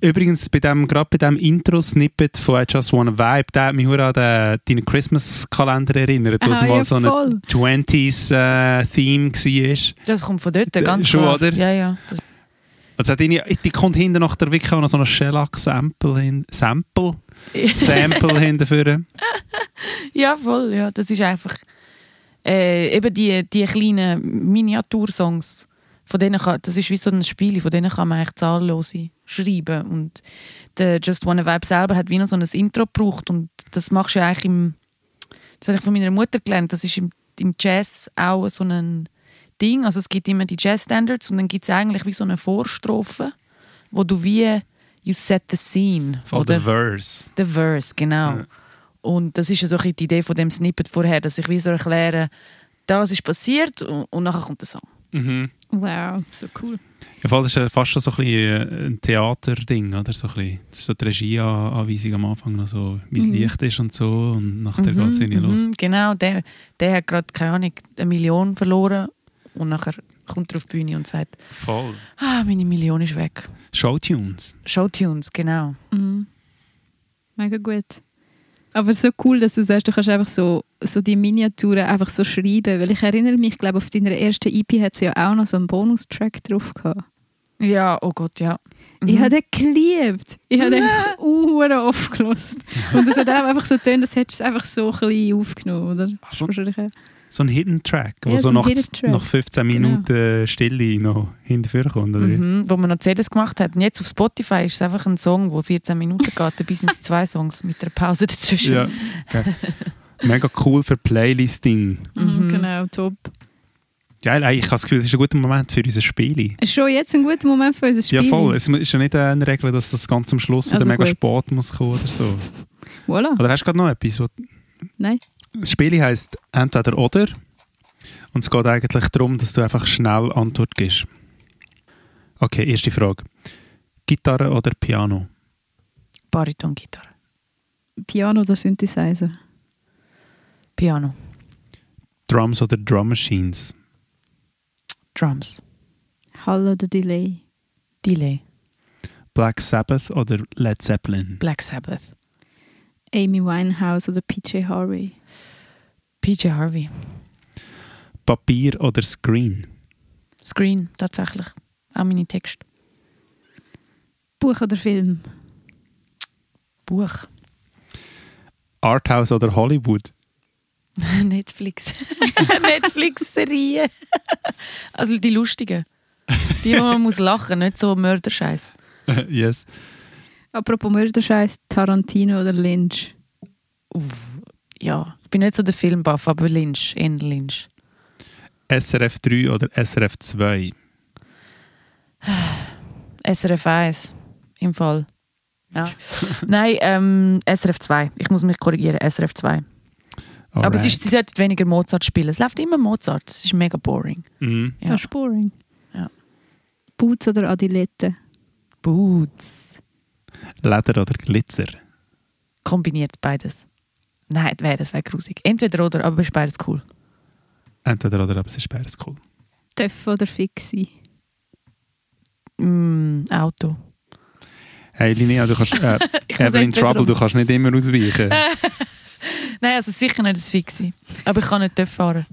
Übrigens, bei dem, gerade bei dem Intro-Snippet von I Just Wanna Vibe, der hat mich an den, deinen Christmas-Kalender erinnert, wo es mal ja, so ein 20s-Theme äh, war. Das kommt von dort, ganz Schon, klar. oder? Ja, ja. Das also die, die kommt hinten nach der Wiki noch so ein Shellac-Sample hin, Sample? Sample hinterführen. Ja, voll, ja. Das ist einfach äh, eben die, die kleinen Miniatursongs von denen kann, das ist wie so ein Spiel, von denen kann man eigentlich zahllose schreiben. Und der Just Wanna Vibe selber hat wie noch so ein Intro gebraucht und das machst du ja eigentlich im, das habe ich von meiner Mutter gelernt, das ist im, im Jazz auch so ein Ding, also es gibt immer die Jazz-Standards und dann gibt es eigentlich wie so eine Vorstrophe, wo du wie you set the scene. Von oder the verse. The verse, genau. Ja. Und das ist ja so die Idee von dem Snippet vorher, dass ich wie so erkläre, das ist passiert und, und nachher kommt der Song. Mhm. Wow, so cool. Ja, das ist ja fast schon so ein, äh, ein Theaterding, oder? So ein bisschen, das ist so die Regieanweisung am Anfang, noch so, wie es mhm. Licht ist und so, und nachher mhm, geht es irgendwie los. Mhm, genau, der, der hat gerade, keine Ahnung, eine Million verloren und nachher kommt er auf die Bühne und sagt Voll. Ah, meine Million ist weg. Showtunes. Showtunes, genau. Mhm. Mega gut. Aber so cool, dass du sagst, du kannst einfach so, so die Miniaturen einfach so schreiben. Weil ich erinnere mich, ich glaube, auf deiner ersten EP hat sie ja auch noch so einen Bonustrack drauf gehabt. Ja, oh Gott, ja. Mhm. Ich habe den geliebt. Ich habe den ja. oft gelost. Und es hat auch einfach so getan, als hättest du es einfach so ein bisschen aufgenommen, oder? Also, so ein Hidden Track, wo Ja, so, so nach, nach 15 Genau. Minuten Stille noch hinterher kommt. Oder? Mhm, wo man noch CDs gemacht hat. Und jetzt auf Spotify ist es einfach ein Song, der 14 Minuten geht. Dabei sind es zwei Songs mit einer Pause dazwischen. Ja, okay. Mega cool für Playlisting. Mhm. Mhm. Genau, top. Geil, ey, ich habe das Gefühl, es ist ein guter Moment für unser Spiel. Ist schon jetzt ein guter Moment für unser Spiel. Ja, voll. Es ist ja nicht eine Regel, dass das ganz am Schluss oder Also mega gut. spät muss kommen oder so. Voilà. Oder hast du gerade noch etwas? Nein. Das Spiel heisst entweder oder. Und es geht eigentlich darum, dass du einfach schnell Antwort gibst. Okay, erste Frage. Gitarre oder Piano? Bariton-Gitarre. Piano oder Synthesizer? Piano. Drums oder Drum Machines? Drums. Hall oder Delay? Delay. Black Sabbath oder Led Zeppelin? Black Sabbath. Amy Winehouse oder PJ Harvey? PJ Harvey. Papier oder Screen? Screen, tatsächlich. Auch meine Texte. Buch oder Film? Buch. Arthouse oder Hollywood? Netflix. Netflix-Serien. also die lustigen. Die, wo man muss lachen, nicht so Mörderscheiß. yes. Apropos Mörderscheiß, Tarantino oder Lynch? Ja, ich bin nicht so der Filmbuff, aber Lynch, eher Lynch. SRF 3 oder SRF 2? SRF 1 im Fall. Ja. Nein, ähm, SRF 2. Ich muss mich korrigieren, SRF 2. Aber es ist, sie sollten weniger Mozart spielen. Es läuft immer Mozart. Es ist mega boring. Mhm. Ja. Das ist boring. Ja. Boots oder Adilette? Boots. Leder oder Glitzer? Kombiniert beides. Nein, wäre das wäre grusig. Entweder oder, aber ist beides cool. Entweder oder, aber es ist beides cool. Töff oder Fixie? Mm, Auto. Hey Linnea, du kannst, äh, Evelyn entweder Trouble, um- du kannst nicht immer ausweichen. Nein, also sicher nicht das Fixie. Aber ich kann nicht fahren.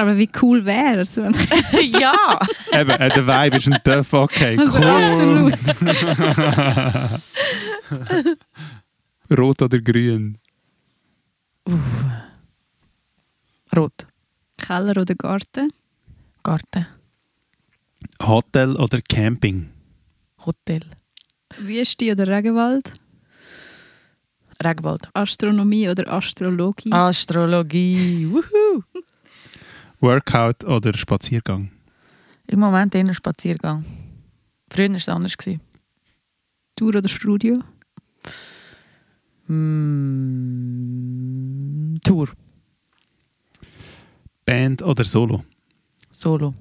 Aber wie cool wäre es? ja! Eben, äh, der Vibe ist ein Töff, okay, Also cool. absolut. Rot oder grün? Uff. Rot. Keller oder Garten? Garten. Hotel oder Camping? Hotel. Wüste oder Regenwald? Regenwald. Astronomie oder Astrologie? Astrologie. Wuhu. Workout oder Spaziergang? Im Moment eher Spaziergang. Früher war es anders. gewesen. Tour oder Studio? Mm, Tour. Band oder Solo? Solo.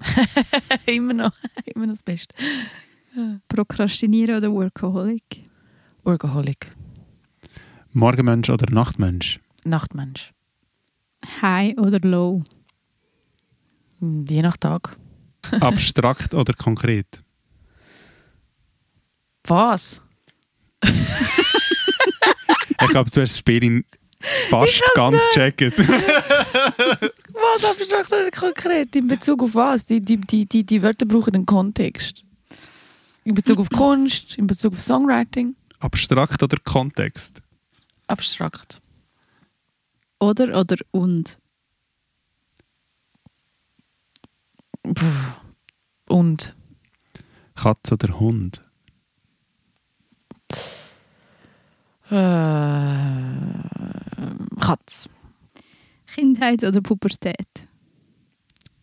immer, noch, immer noch das Beste. Prokrastinieren oder Workaholic? Workaholic. Morgenmensch oder Nachtmensch? Nachtmensch. High oder Low? Mm, Je nach Tag. Abstrakt oder konkret? Was? Ich glaube, du hast das Spiel in fast ganz gecheckt. Was abstrakt oder konkret? In Bezug auf was? Die, die, die, die, die Wörter brauchen einen Kontext. In Bezug auf Kunst, in Bezug auf Songwriting. Abstrakt oder Kontext? Abstrakt. Oder oder und? Puh. Und Katz oder Hund? äh, Katz. Kindheit oder Pubertät?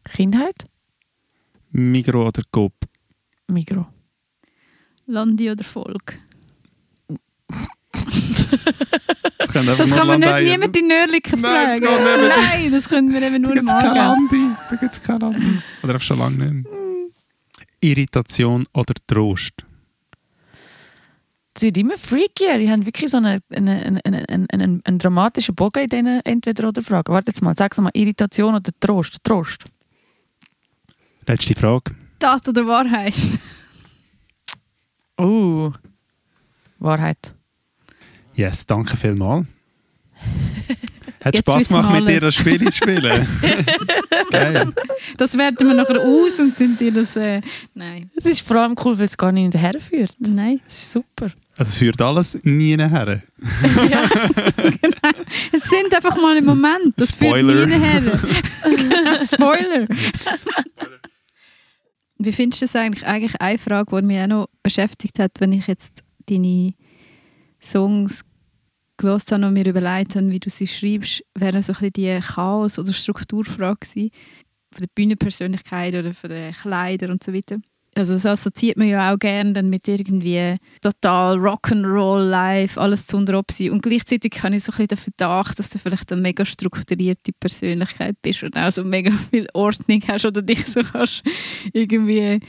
Kindheit? Migro oder Coop? Migro. Landi oder Volk? Das, können Das kann man nicht Landeien. niemand in Nörliken Nein, das. Nein, das können wir eben Da nur Angeben. Landi. Da gibt es kein Landi. Oder einfach schon lange nicht mehr. Irritation oder Trost? Es wird immer freakier. Die haben wirklich so einen, einen, einen, einen, einen, dramatischen Bogen in diesen Entweder-oder-Fragen. Warte jetzt mal, sag mal, Irritation oder Trost? Trost. Letzte Frage. Tat oder Wahrheit? Uh. Wahrheit. Yes, danke vielmals. Hat Spass gemacht, mit dir das Spiel zu spielen. Geil. Das werten wir nachher aus und tun dir das. Äh, nein. Es ist vor allem cool, weil es gar nicht hinterherführt. Nein. Das ist super. Also es führt alles nie her. ja, genau. Es sind einfach mal im Moment. Das Spoiler. führt nie her. Spoiler. Wie findest du das eigentlich? Eigentlich eine Frage, die mich auch noch beschäftigt hat, wenn ich jetzt deine Songs gelesen habe und mir überlegt habe, wie du sie schreibst, wäre so ein bisschen die Chaos- oder Strukturfrage gewesen. Von der Bühnenpersönlichkeit oder von den Kleidern und so weiter. Also das assoziiert man ja auch gerne dann mit irgendwie total Rock'n'Roll live, alles zu sein. Und gleichzeitig habe ich so ein bisschen den Verdacht, dass du vielleicht eine mega strukturierte Persönlichkeit bist und auch so mega viel Ordnung hast oder dich so kannst irgendwie...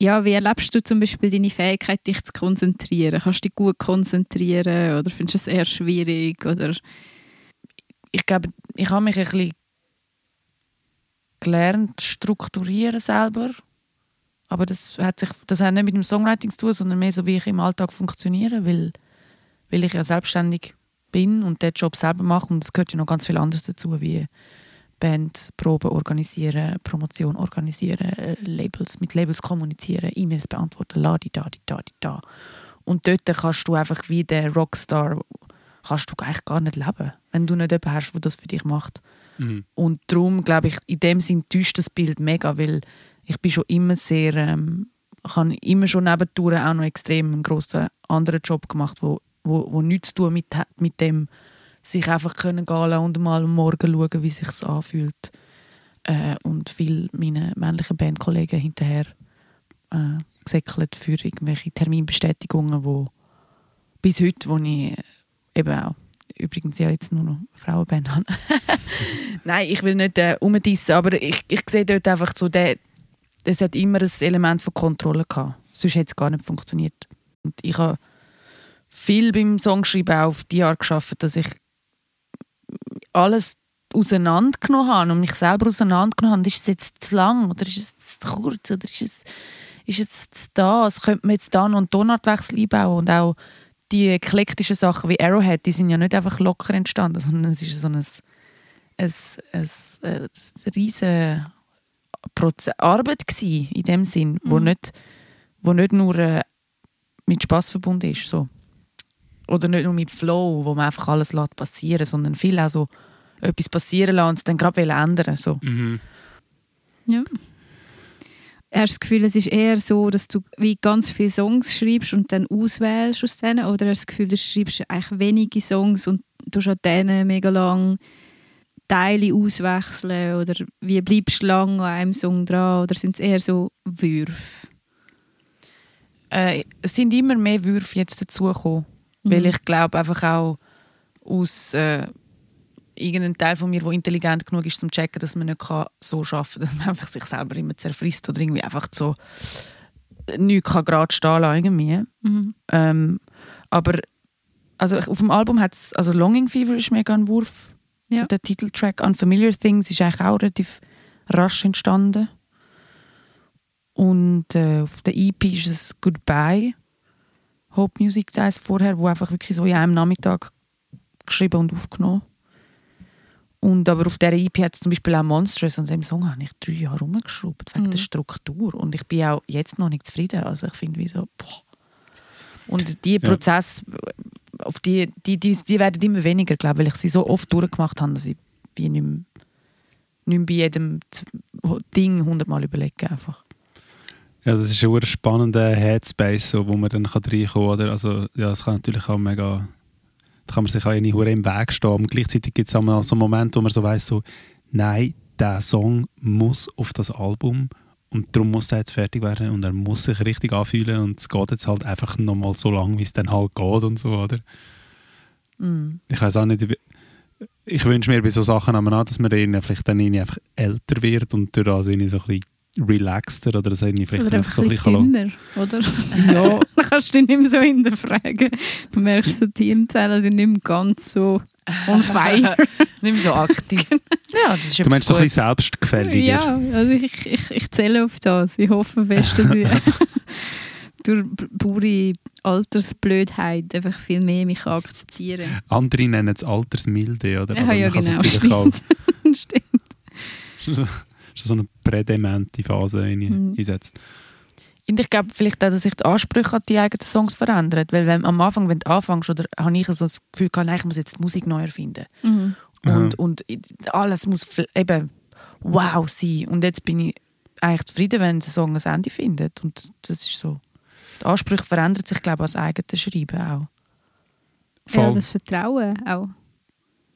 Ja, wie erlebst du zum Beispiel deine Fähigkeit, dich zu konzentrieren? Kannst du dich gut konzentrieren oder findest du es eher schwierig? Oder ich glaube, ich habe mich ein bisschen gelernt, strukturieren selber aber das hat, sich, das hat nicht mit dem Songwriting zu tun, sondern mehr so, wie ich im Alltag funktioniere, weil, weil ich ja selbstständig bin und den Job selber mache und es gehört ja noch ganz viel anderes dazu, wie Band, Proben organisieren, Promotion organisieren, äh, Labels, mit Labels kommunizieren, E-Mails beantworten, la di da, di da, di da. Und dort kannst du einfach wie der Rockstar kannst du eigentlich gar nicht leben, wenn du nicht jemanden hast, der das für dich macht. Mhm. Und darum glaube ich, in dem Sinn täuscht das Bild mega, weil ich bin schon immer sehr, ähm, ich habe immer schon nebendurch auch noch extrem einen grossen anderen Job gemacht, wo, wo, wo nichts zu tun mit, mit dem, sich einfach können gehen und mal am Morgen schauen, wie sich anfühlt. Äh, und viele meiner männlichen Bandkollegen hinterher äh, gesäckelt für irgendwelche Terminbestätigungen, wo bis heute, wo ich eben auch übrigens ja jetzt nur noch Frauenband habe. Nein, ich will nicht äh, umdissen, aber ich, ich sehe dort einfach so den, es hat immer ein Element von Kontrolle gehabt. Sonst hätte es gar nicht funktioniert. Und ich habe viel beim Songschreiben auch auf die Art geschafft, dass ich alles auseinandergenommen habe und mich selber auseinandergenommen habe. Ist es jetzt zu lang oder ist es zu kurz oder ist es, ist es zu das? Könnte man jetzt da noch einen Tonartwechsel einbauen? Und auch die eklektischen Sachen wie Arrowhead, die sind ja nicht einfach locker entstanden, sondern es ist so ein, ein, ein, ein, riesen Proze Arbeit gewesen, in dem Sinn, mhm. wo, nicht, wo nicht nur äh, mit Spaß verbunden ist. So. Oder nicht nur mit Flow, wo man einfach alles lässt passieren sondern viel auch so etwas passieren lassen und es dann gerade ändern so. Mhm. Ja. Hast du das Gefühl, es ist eher so, dass du wie ganz viele Songs schreibst und dann auswählst aus denen? Oder hast du das Gefühl, du schreibst eigentlich wenige Songs und du an denen mega lang Teile auswechseln oder wie bleibst du lange an einem Song dran oder sind es eher so Würfe? Äh, es sind immer mehr Würfe jetzt dazugekommen, mhm. weil ich glaube einfach auch aus äh, irgendeinem Teil von mir, der intelligent genug ist, zum zu checken, dass man nicht kann so arbeiten kann, dass man einfach sich selber immer zerfrisst oder irgendwie einfach so nichts kann gerade stehen lassen, irgendwie. Mhm. Ähm, aber also auf dem Album hat es, also Longing Fever ist mega ein Wurf ja. Der Titeltrack Unfamiliar Things ist eigentlich auch relativ rasch entstanden. Und äh, auf der EP ist es Goodbye. Hope Music das vorher, wo einfach wirklich so in einem Nachmittag geschrieben und aufgenommen. Und aber auf dieser EP hat es zum Beispiel auch Monstrous und dem Song habe ich drei Jahre rumgeschraubt wegen mhm. der Struktur und ich bin auch jetzt noch nicht zufrieden. Also ich finde wie so, boah. Und die Prozess, auf die, die, die, die werden immer weniger, glaube weil ich sie so oft durchgemacht habe, dass ich wie nicht mehr, nicht mehr bei jedem Ding hundertmal überlege einfach. Ja, das ist ein spannender Headspace, so, wo man dann reinkommen kann. Also, ja, das kann natürlich auch mega... Da kann man sich auch nicht im Weg stehen. Und gleichzeitig gibt es auch so Momente, wo man so weiss, so, nein, der Song muss auf das Album und darum muss er jetzt fertig werden und er muss sich richtig anfühlen und es geht jetzt halt einfach nochmal so lang, wie es dann halt geht und so, oder? Mm. Ich weiß auch nicht, ich wünsche mir bei so Sachen auch, dass man dann vielleicht dann einfach älter wird und durch das so ein bisschen relaxter oder das vielleicht oder einfach so ein bisschen dünner, oder? Ja. dann kannst du dich nicht mehr so hinterfragen. Du merkst, so die Hirnzellen sind nicht mehr ganz so on fire. nicht mehr so aktiv. ja, das ist du meinst so ein bisschen selbstgefälliger? Ja, also ich, ich, ich zähle auf das. Ich hoffe fest, dass ich durch pure Altersblödheit einfach viel mehr mich akzeptieren kann. Andere nennen es Altersmilde, oder? Ja, ja genau, stimmt. stimmt. so eine prädemente Phase mhm. einsetzt. Und ich glaube vielleicht auch, dass sich die Ansprüche an die eigenen Songs verändern. Weil wenn, am Anfang, wenn du anfängst, oder habe ich so das Gefühl gehabt, nein, ich muss jetzt die Musik neu erfinden. Mhm. Und, und alles muss eben wow sein. Und jetzt bin ich eigentlich zufrieden, wenn der Song ein Ende findet. Und das ist so. Die Ansprüche verändern sich, glaube ich, als eigenes Schreiben auch. Ja, das Vertrauen auch.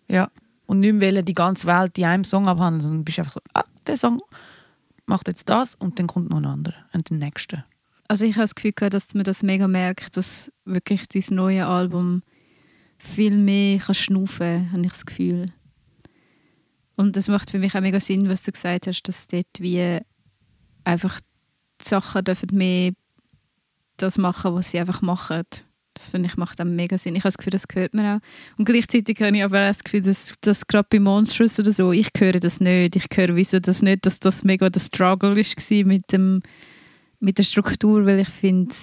Ja. Und nicht mehr die ganze Welt in einem Song abhandeln, sondern du bist einfach so, ah, der Song macht jetzt das und dann kommt noch ein anderer und der nächste. Also ich habe das Gefühl gehabt, dass man das mega merkt, dass wirklich dieses neue Album viel mehr kann schnaufen, habe ich das Gefühl. Und das macht für mich auch mega Sinn, was du gesagt hast, dass dort wie einfach die Sachen dürfen mehr das machen, was sie einfach machen. Das finde ich macht auch mega Sinn. Ich habe das Gefühl, das hört man auch. Und gleichzeitig habe ich aber auch das Gefühl, dass, dass gerade bei Monstrous oder so, ich höre das nicht. Ich höre wieso das nicht, dass das mega der Struggle war mit, dem, mit der Struktur, weil ich finde,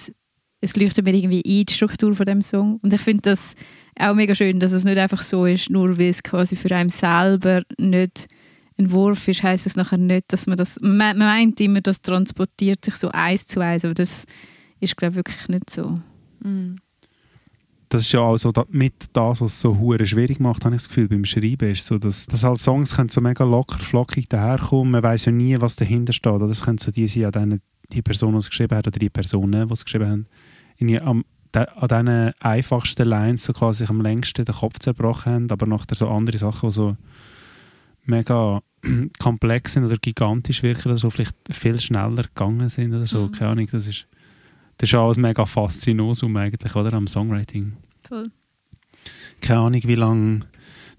es leuchtet mir irgendwie ein, die Struktur von dem Song. Und ich finde das auch mega schön, dass es nicht einfach so ist, nur weil es quasi für einen selber nicht ein Wurf ist, heisst es nachher nicht, dass man das, man meint immer, das transportiert sich so eins zu eins, aber das ist glaube ich wirklich nicht so. Mm das ist ja auch so mit das, was es so hure schwierig macht, habe ich das Gefühl, beim Schreiben ist so, dass, dass halt Songs können so mega locker, flockig daherkommen, man weiß ja nie, was dahinter steht, oder das könnte so die sein, an die Person, die es geschrieben hat, oder die Personen, die es geschrieben haben, in, am, de, an diesen einfachsten Lines so quasi sich am längsten den Kopf zerbrochen haben, aber nachher so andere Sachen, die so mega komplex sind oder gigantisch wirken oder so, vielleicht viel schneller gegangen sind oder so, mhm. keine Ahnung, das ist das ist alles mega faszinosum eigentlich, oder? Am Songwriting. Voll. Keine Ahnung, wie lange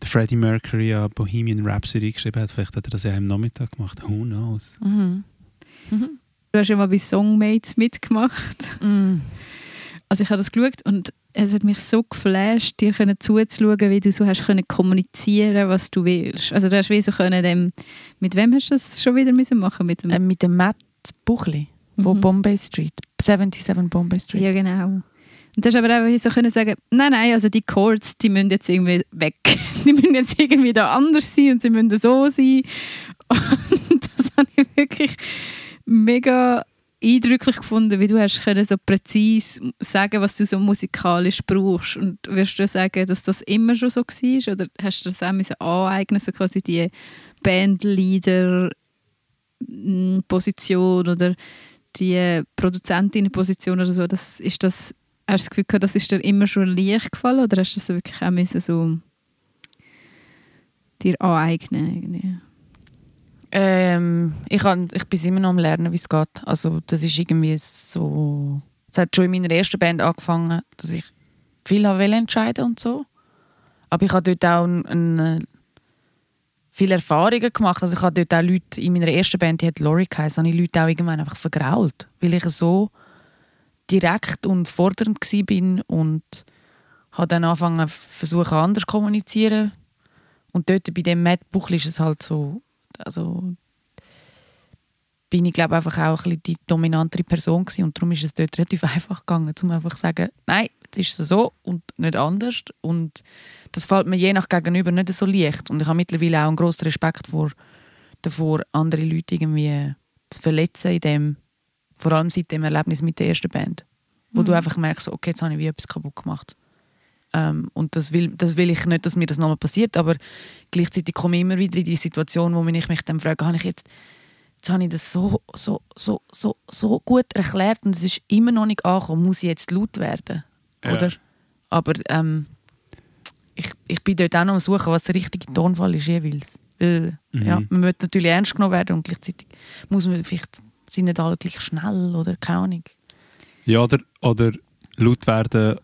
der Freddie Mercury ja Bohemian Rhapsody geschrieben hat. Vielleicht hat er das ja am Nachmittag gemacht. Who knows? Mhm. Mhm. Du hast ja mal bei Songmates mitgemacht. Mhm. Also ich habe das geschaut und es hat mich so geflasht, dir zuzuschauen, wie du so hast können kommunizieren, was du willst. Also du hast wie so können dem, mit wem hast du das schon wieder müssen machen? Mit dem, äh, mit dem Matt Buchli von mhm. Bombay Street. 77 Bombay Street. Ja, genau. Und das ist aber einfach so können sagen, nein, nein, also die Chords, die müssen jetzt irgendwie weg. Die müssen jetzt irgendwie da anders sein und sie müssen so sein. Und das habe ich wirklich mega eindrücklich gefunden, wie du hast können so präzise sagen, was du so musikalisch brauchst. Und wirst du sagen, dass das immer schon so war? Oder hast du das auch müssen aneignen, so quasi die Bandleader-Position oder die Produzentinnenposition oder so, das, ist das, hast du das Gefühl gehabt, das ist dir immer schon leicht gefallen oder hast du das wirklich auch müssen so dir aneignen irgendwie? Ähm, ich, kann, ich bin immer noch am Lernen, wie es geht. Also das ist irgendwie so... Es hat schon in meiner ersten Band angefangen, dass ich viel entscheiden und so. Aber ich habe dort auch einen, viele Erfahrungen gemacht. Also ich habe dort auch Leute in meiner ersten Band, die hat Lori geheißen, habe ich Leute auch irgendwann einfach vergrault, weil ich so direkt und fordernd bin und habe dann angefangen versuchen anders zu kommunizieren und dort bei dem Matt Buchel ist es halt so, also bin ich glaube einfach auch ein die dominantere Person gewesen und darum ist es dort relativ einfach gegangen, um einfach zu sagen, nein, jetzt ist es so und nicht anders und das fällt mir je nach Gegenüber nicht so leicht und ich habe mittlerweile auch einen grossen Respekt vor, davor, andere Leute irgendwie zu verletzen in dem, vor allem seit dem Erlebnis mit der ersten Band, wo mhm. du einfach merkst, okay, jetzt habe ich wie etwas kaputt gemacht. Ähm, und das will, das will ich nicht, dass mir das nochmal passiert, aber gleichzeitig komme ich immer wieder in die Situation, wo ich mich dann frage, habe ich jetzt jetzt habe ich das so, so, so, so, so gut erklärt und es ist immer noch nicht angekommen, muss ich jetzt laut werden? Ja. Oder? Aber ähm, ich, ich bin dort auch noch am Suchen, was der richtige Tonfall ist jeweils. Weil, mhm. ja, man wird natürlich ernst genommen werden und gleichzeitig muss man vielleicht sind nicht alle gleich schnell oder keine Ahnung. Ja, oder, oder laut werden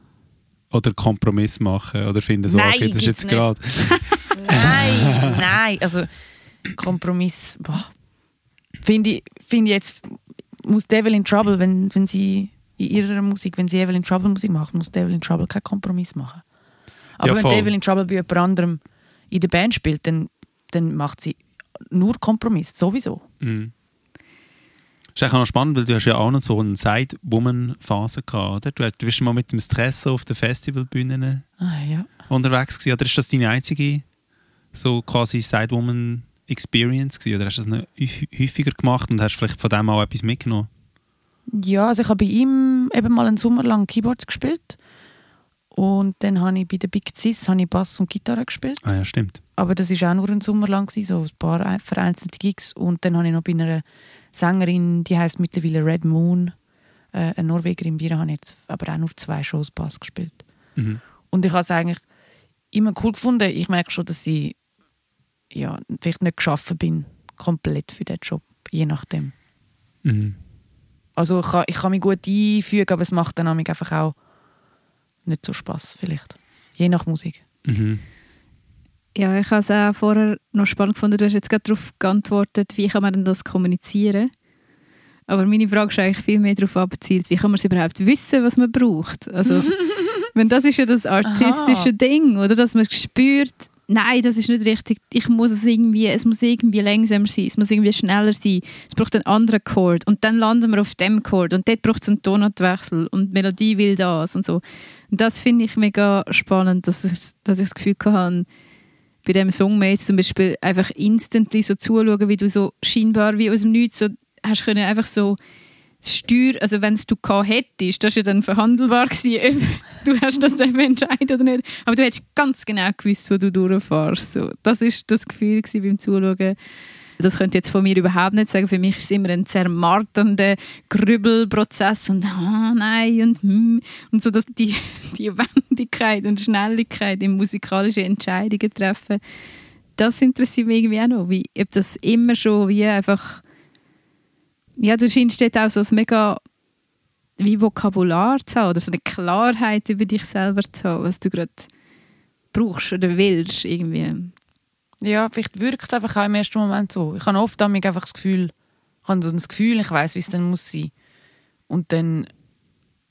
oder Kompromiss machen oder finden so, nein, okay, das ist jetzt gerade... nein, nein, also Kompromiss, finde ich, find ich jetzt, muss Devil in Trouble, wenn, wenn sie in ihrer Musik, wenn sie Evelyn Trouble Musik macht, muss Devil in Trouble keinen Kompromiss machen. Aber ja, wenn Devil in Trouble bei jemand anderem in der Band spielt, dann, dann macht sie nur Kompromiss, sowieso. Mhm. Das ist auch noch spannend, weil du hast ja auch noch so eine Side-Woman-Phase gehabt, oder? Du, du bist mal mit dem Stress auf den Festivalbühnen ah, ja. unterwegs gewesen. Oder ist das deine einzige so quasi Side-Woman-Experience gewesen? Oder hast du das noch häufiger gemacht und hast vielleicht von dem auch etwas mitgenommen? Ja, also ich habe bei ihm eben mal einen Sommer lang Keyboards gespielt. Und dann habe ich bei der Big Cis habe ich Bass und Gitarre gespielt. Ah ja, stimmt. Aber das war auch nur ein Sommer lang, gewesen, so ein paar vereinzelte Gigs. Und dann habe ich noch bei einer Sängerin, die heißt mittlerweile Red Moon, äh, eine Norwegerin, bei ihr habe ich jetzt aber auch nur zwei Shows Bass gespielt. Mhm. Und ich habe es eigentlich immer cool gefunden. Ich merke schon, dass ich ja, vielleicht nicht geschaffen bin, komplett für diesen Job, je nachdem. Mhm. Also ich kann, ich kann mich gut einfügen, aber es macht dann einfach auch nicht so Spaß vielleicht. Je nach Musik. Mhm. Ja, ich habe es auch vorher noch spannend gefunden. Du hast jetzt gerade darauf geantwortet, wie kann man denn das kommunizieren? Aber meine Frage ist eigentlich viel mehr darauf abgezielt, wie kann man es überhaupt wissen, was man braucht? Also, wenn das ist ja das artistische Aha. Ding, oder? Dass man spürt, nein, das ist nicht richtig. Ich muss es irgendwie, es muss irgendwie langsamer sein, es muss irgendwie schneller sein. Es braucht einen anderen Chord und dann landen wir auf dem Chord und dort braucht es einen Tonartwechsel und die Melodie will das und so. Und das finde ich mega spannend, dass ich, dass ich das Gefühl hatte, bei dem Song mir jetzt zum Beispiel einfach instantly so zuschauen, wie du so scheinbar wie aus dem Nichts so hast können einfach so Steuer, also wenn es du gehabt hättest, das war ja dann verhandelbar ob du hast das eben oder nicht. Aber du hättest ganz genau gewusst, wo du durchfährst. So, das ist das Gefühl beim Zuschauen. Das könnte ich jetzt von mir überhaupt nicht sagen. Für mich ist es immer ein zermarternder Grübelprozess und ah, nein und hm. und so dass die, die Wendigkeit und Schnelligkeit im musikalischen Entscheidungen treffen. Das interessiert mich irgendwie auch noch, wie, ob das immer schon wie einfach ja, du scheinst dort auch so ein mega wie Vokabular zu haben oder so eine Klarheit über dich selber zu haben, was du gerade brauchst oder willst irgendwie. Ja, vielleicht wirkt es einfach auch im ersten Moment so. Ich habe oft damit einfach das Gefühl, ich habe so das Gefühl, ich weiß, wie es dann muss sein. Und dann,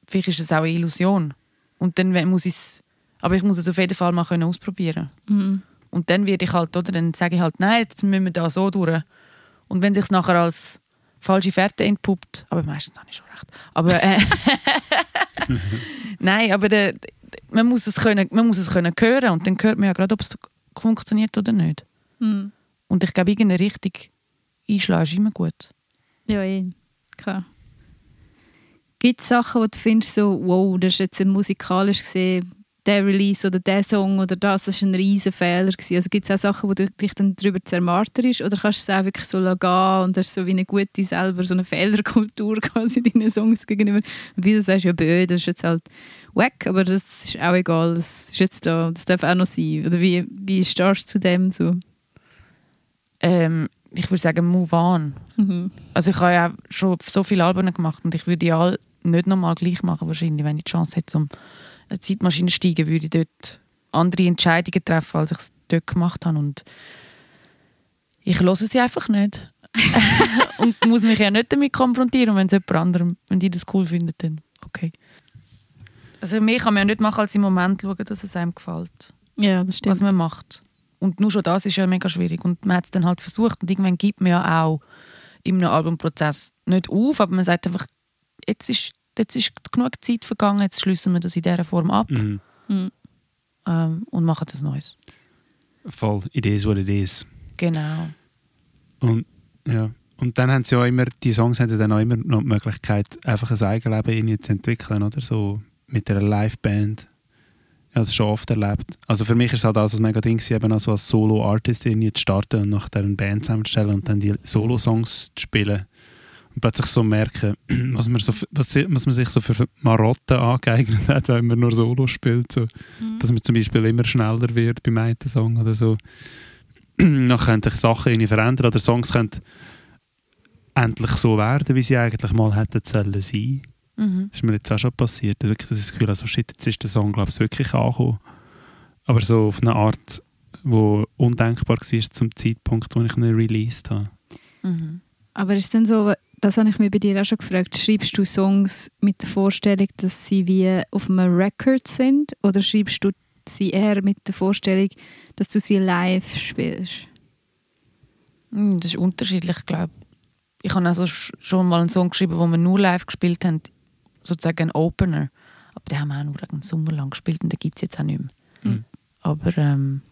vielleicht ist es auch eine Illusion. Und dann muss ich es, aber ich muss es auf jeden Fall mal können ausprobieren. Mhm. Und dann werde ich halt, oder, dann sage ich halt, nein, jetzt müssen wir da so durch. Und wenn sich nachher als falsche Fährte entpuppt, aber meistens habe ich schon recht. Aber äh, nein, aber der, man muss es können, man muss es können hören und dann hört man ja gerade, ob es funktioniert oder nicht. Mhm. Und ich glaube, irgendeine Richtung einschlagen ist immer gut. Ja, eh. Klar. Gibt es Sachen, wo du findest, so, wow, das ist jetzt musikalisch gesehen, der Release oder der Song oder das, das war ein riesen Fehler. Gewesen. Also gibt es auch Sachen, wo du dich dann darüber zermarterst oder kannst du es auch wirklich so gehen und hast so wie eine gute selber, so eine Fehlerkultur quasi deinen Songs gegenüber. Und wie du sagst, ja, bö, das ist jetzt halt weg, aber das ist auch egal, das ist jetzt da, das darf auch noch sein. Oder wie, wie stehst du zu dem so? Ähm, ich würde sagen, move on. Mhm. Also ich habe ja schon so viele Alben gemacht und ich würde die alle nicht nochmal gleich machen wahrscheinlich, wenn ich die Chance hätte, um eine Zeitmaschine steigen, würde ich dort andere Entscheidungen treffen, als ich es dort gemacht habe und ich höre sie einfach nicht. und muss mich ja nicht damit konfrontieren, und wenn es jemand anderem, wenn die das cool findet, dann okay. Also mehr kann man ja nicht machen, als im Moment schauen, dass es einem gefällt, Ja, das stimmt. was man macht. Und nur schon das ist ja mega schwierig. Und man hat es dann halt versucht und irgendwann gibt man ja auch in einem Albumprozess nicht auf, aber man sagt einfach, jetzt ist, jetzt ist genug Zeit vergangen, jetzt schließen wir das in dieser Form ab Mhm. Mhm. ähm, und machen das Neues. Voll, it is what it is. Genau. Und, ja. und dann haben sie ja immer, die Songs haben ja dann auch immer noch die Möglichkeit, einfach ein Eigenleben irgendwie zu entwickeln, oder? So mit einer Liveband. Ich habe das schon oft erlebt. Also für mich ist es halt auch ein mega Ding, eben auch so als Solo-Artist zu starten und nachher eine Band zusammenzustellen und dann die Solo-Songs zu spielen. Und plötzlich so merken, was man, so, was, was man sich so für Marotten angeeignet hat, wenn man nur Solo spielt. So. Mhm. Dass man zum Beispiel immer schneller wird beim einen Song oder so. Dann können sich Sachen irgendwie verändern oder Songs können endlich so werden, wie sie eigentlich mal hätten sollen sein. Mhm. Das ist mir jetzt auch schon passiert. Wirklich das Gefühl, also shit, jetzt ist der Song, glaube ich, wirklich angekommen. Aber so auf eine Art, wo undenkbar war zum Zeitpunkt, wo ich ihn released habe. Mhm. Aber ist es denn so, das habe ich mir bei dir auch schon gefragt, schreibst du Songs mit der Vorstellung, dass sie wie auf einem Record sind oder schreibst du sie eher mit der Vorstellung, dass du sie live spielst? Mm, Das ist unterschiedlich, glaube ich. Ich habe also sch- schon mal einen Song geschrieben, wo wir nur live gespielt haben, sozusagen ein Opener. Aber den haben wir auch nur einen Sommer lang gespielt und den gibt es jetzt auch nicht mehr. Mhm. Aber ähm,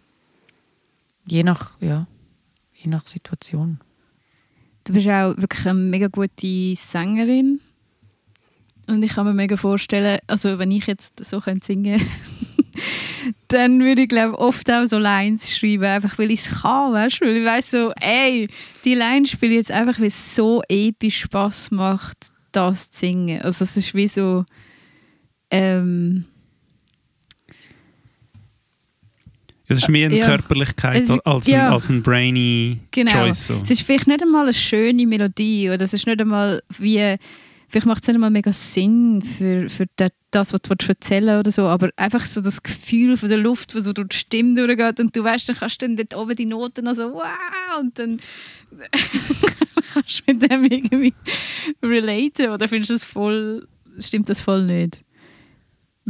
je, nach, ja, je nach Situation. Du bist auch wirklich eine mega gute Sängerin. Und ich kann mir mega vorstellen, also wenn ich jetzt so könnte singen dann würde ich glaube oft auch so Lines schreiben, einfach weil ich es kann, weißt du? Weil ich weiss so, ey, die Lines spiele ich jetzt einfach, weil es so episch Spaß macht, das zu singen. Also es ist wie so, ähm, Es ist mehr eine Ja. Körperlichkeit ist- als, ja. ein, als ein brainy Genau. Choice. So. Es ist vielleicht nicht einmal eine schöne Melodie oder es ist nicht einmal wie, vielleicht macht es nicht einmal mega Sinn für, für das, was du erzählen oder so, aber einfach so das Gefühl von der Luft, was so durch die Stimme durchgeht und du weißt, dann kannst du dann dort oben die Noten noch so wow und dann kannst du mit dem irgendwie relaten oder findest du das voll, stimmt das voll nicht?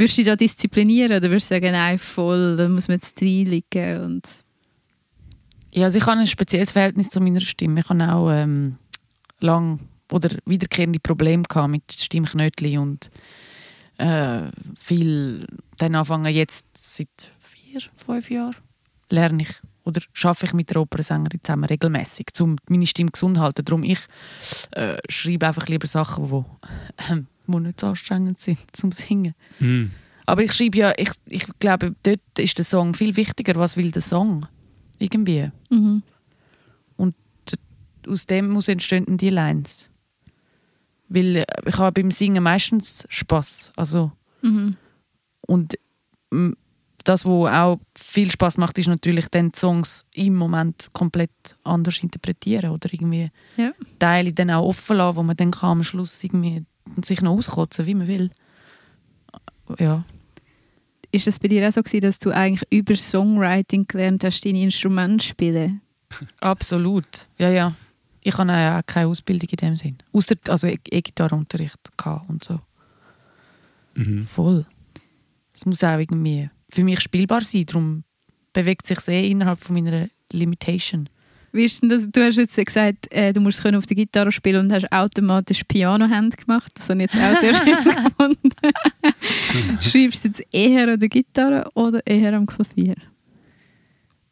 Würdest du dich da disziplinieren oder würdest du sagen, nein, voll, da muss man jetzt reinliegen und Ja, also ich habe ein spezielles Verhältnis zu meiner Stimme. Ich habe auch ähm, lang oder wiederkehrende Probleme gehabt mit Stimmknötchen und äh, viel dann anfangen jetzt seit vier, fünf Jahren lerne ich oder schaffe ich mit der Opernsängerin zusammen regelmäßig, um meine Stimme gesund zu halten. Darum ich äh, schreibe einfach lieber Sachen, die wo nicht so anstrengend sind zum Singen. Mm. Aber ich schreibe ja, ich, ich glaube, dort ist der Song viel wichtiger. Was will der Song? Irgendwie mhm. aus dem muss entstehen dann die Lines. Weil äh, ich habe beim Singen meistens Spaß. Also, Mhm. und das, was auch viel Spaß macht, ist natürlich dann die Songs im Moment komplett anders interpretieren oder irgendwie Ja. Teile dann auch offen lassen, wo man dann kann am Schluss irgendwie sich noch auskotzen, wie man will. Ja. Ist das bei dir auch so gewesen, dass du eigentlich über Songwriting gelernt hast, deine Instrumente zu spielen? Absolut, ja, ja. Ich habe ja auch keine Ausbildung in dem Sinn. Außer also E- E-Gitarrenunterricht und so. Mhm. Voll. Es muss auch irgendwie für mich spielbar sein. Darum bewegt sich sehr innerhalb von meiner Limitation. Wie ist denn das? Du hast jetzt gesagt, äh, du musst können auf der Gitarre spielen und hast automatisch Piano-Hand gemacht. Das habe ich jetzt auch sehr schön gefunden. Schreibst du jetzt eher an der Gitarre oder eher am Klavier?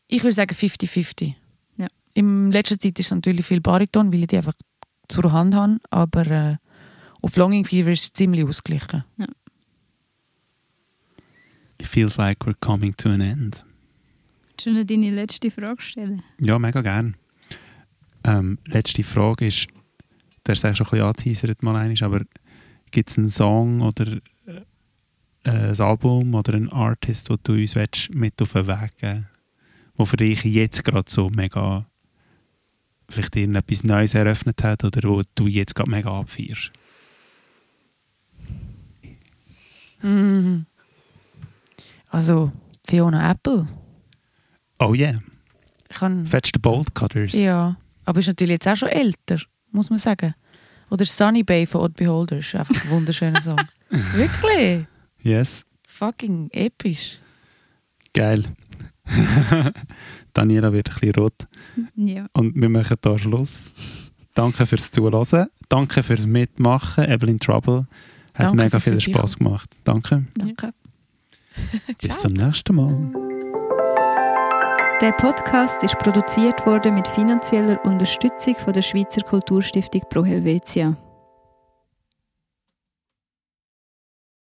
Ich würde sagen 50-50. Ja. In letzter Zeit ist es natürlich viel Bariton, weil ich die einfach zur Hand habe. Aber äh, auf Longing Fever ist es ziemlich ausgeglichen. It feels like we're coming to an end. Du noch deine letzte Frage stellen? Ja, mega gern. Ähm, letzte Frage ist, du hast es eigentlich schon ein bisschen angeteasert mal einmal, aber gibt es einen Song oder äh, ein Album oder einen Artist, den du uns willst, mit auf den Weg geben wo für dich jetzt gerade so mega vielleicht irgendetwas Neues eröffnet hat oder wo du jetzt gerade mega abfeierst? Mhm. Also Fiona Apple. Oh yeah, Ich Fetch the Bolt Cutters. ja, aber ist natürlich jetzt auch schon älter, muss man sagen. Oder Sunny Bay von Odd Beholder ist einfach ein wunderschöner Song. Wirklich? Yes, Fucking episch. geil. Daniela wird ein bisschen rot. Ja. Und wir machen hier Schluss. Danke fürs Zuhören. Danke fürs Mitmachen. Evelyn Trouble. Hat Danke mega viel. Spaß gemacht. Danke. Danke. Bis zum nächsten Mal. Der Podcast ist produziert worden mit finanzieller Unterstützung von der Schweizer Kulturstiftung Pro Helvetia.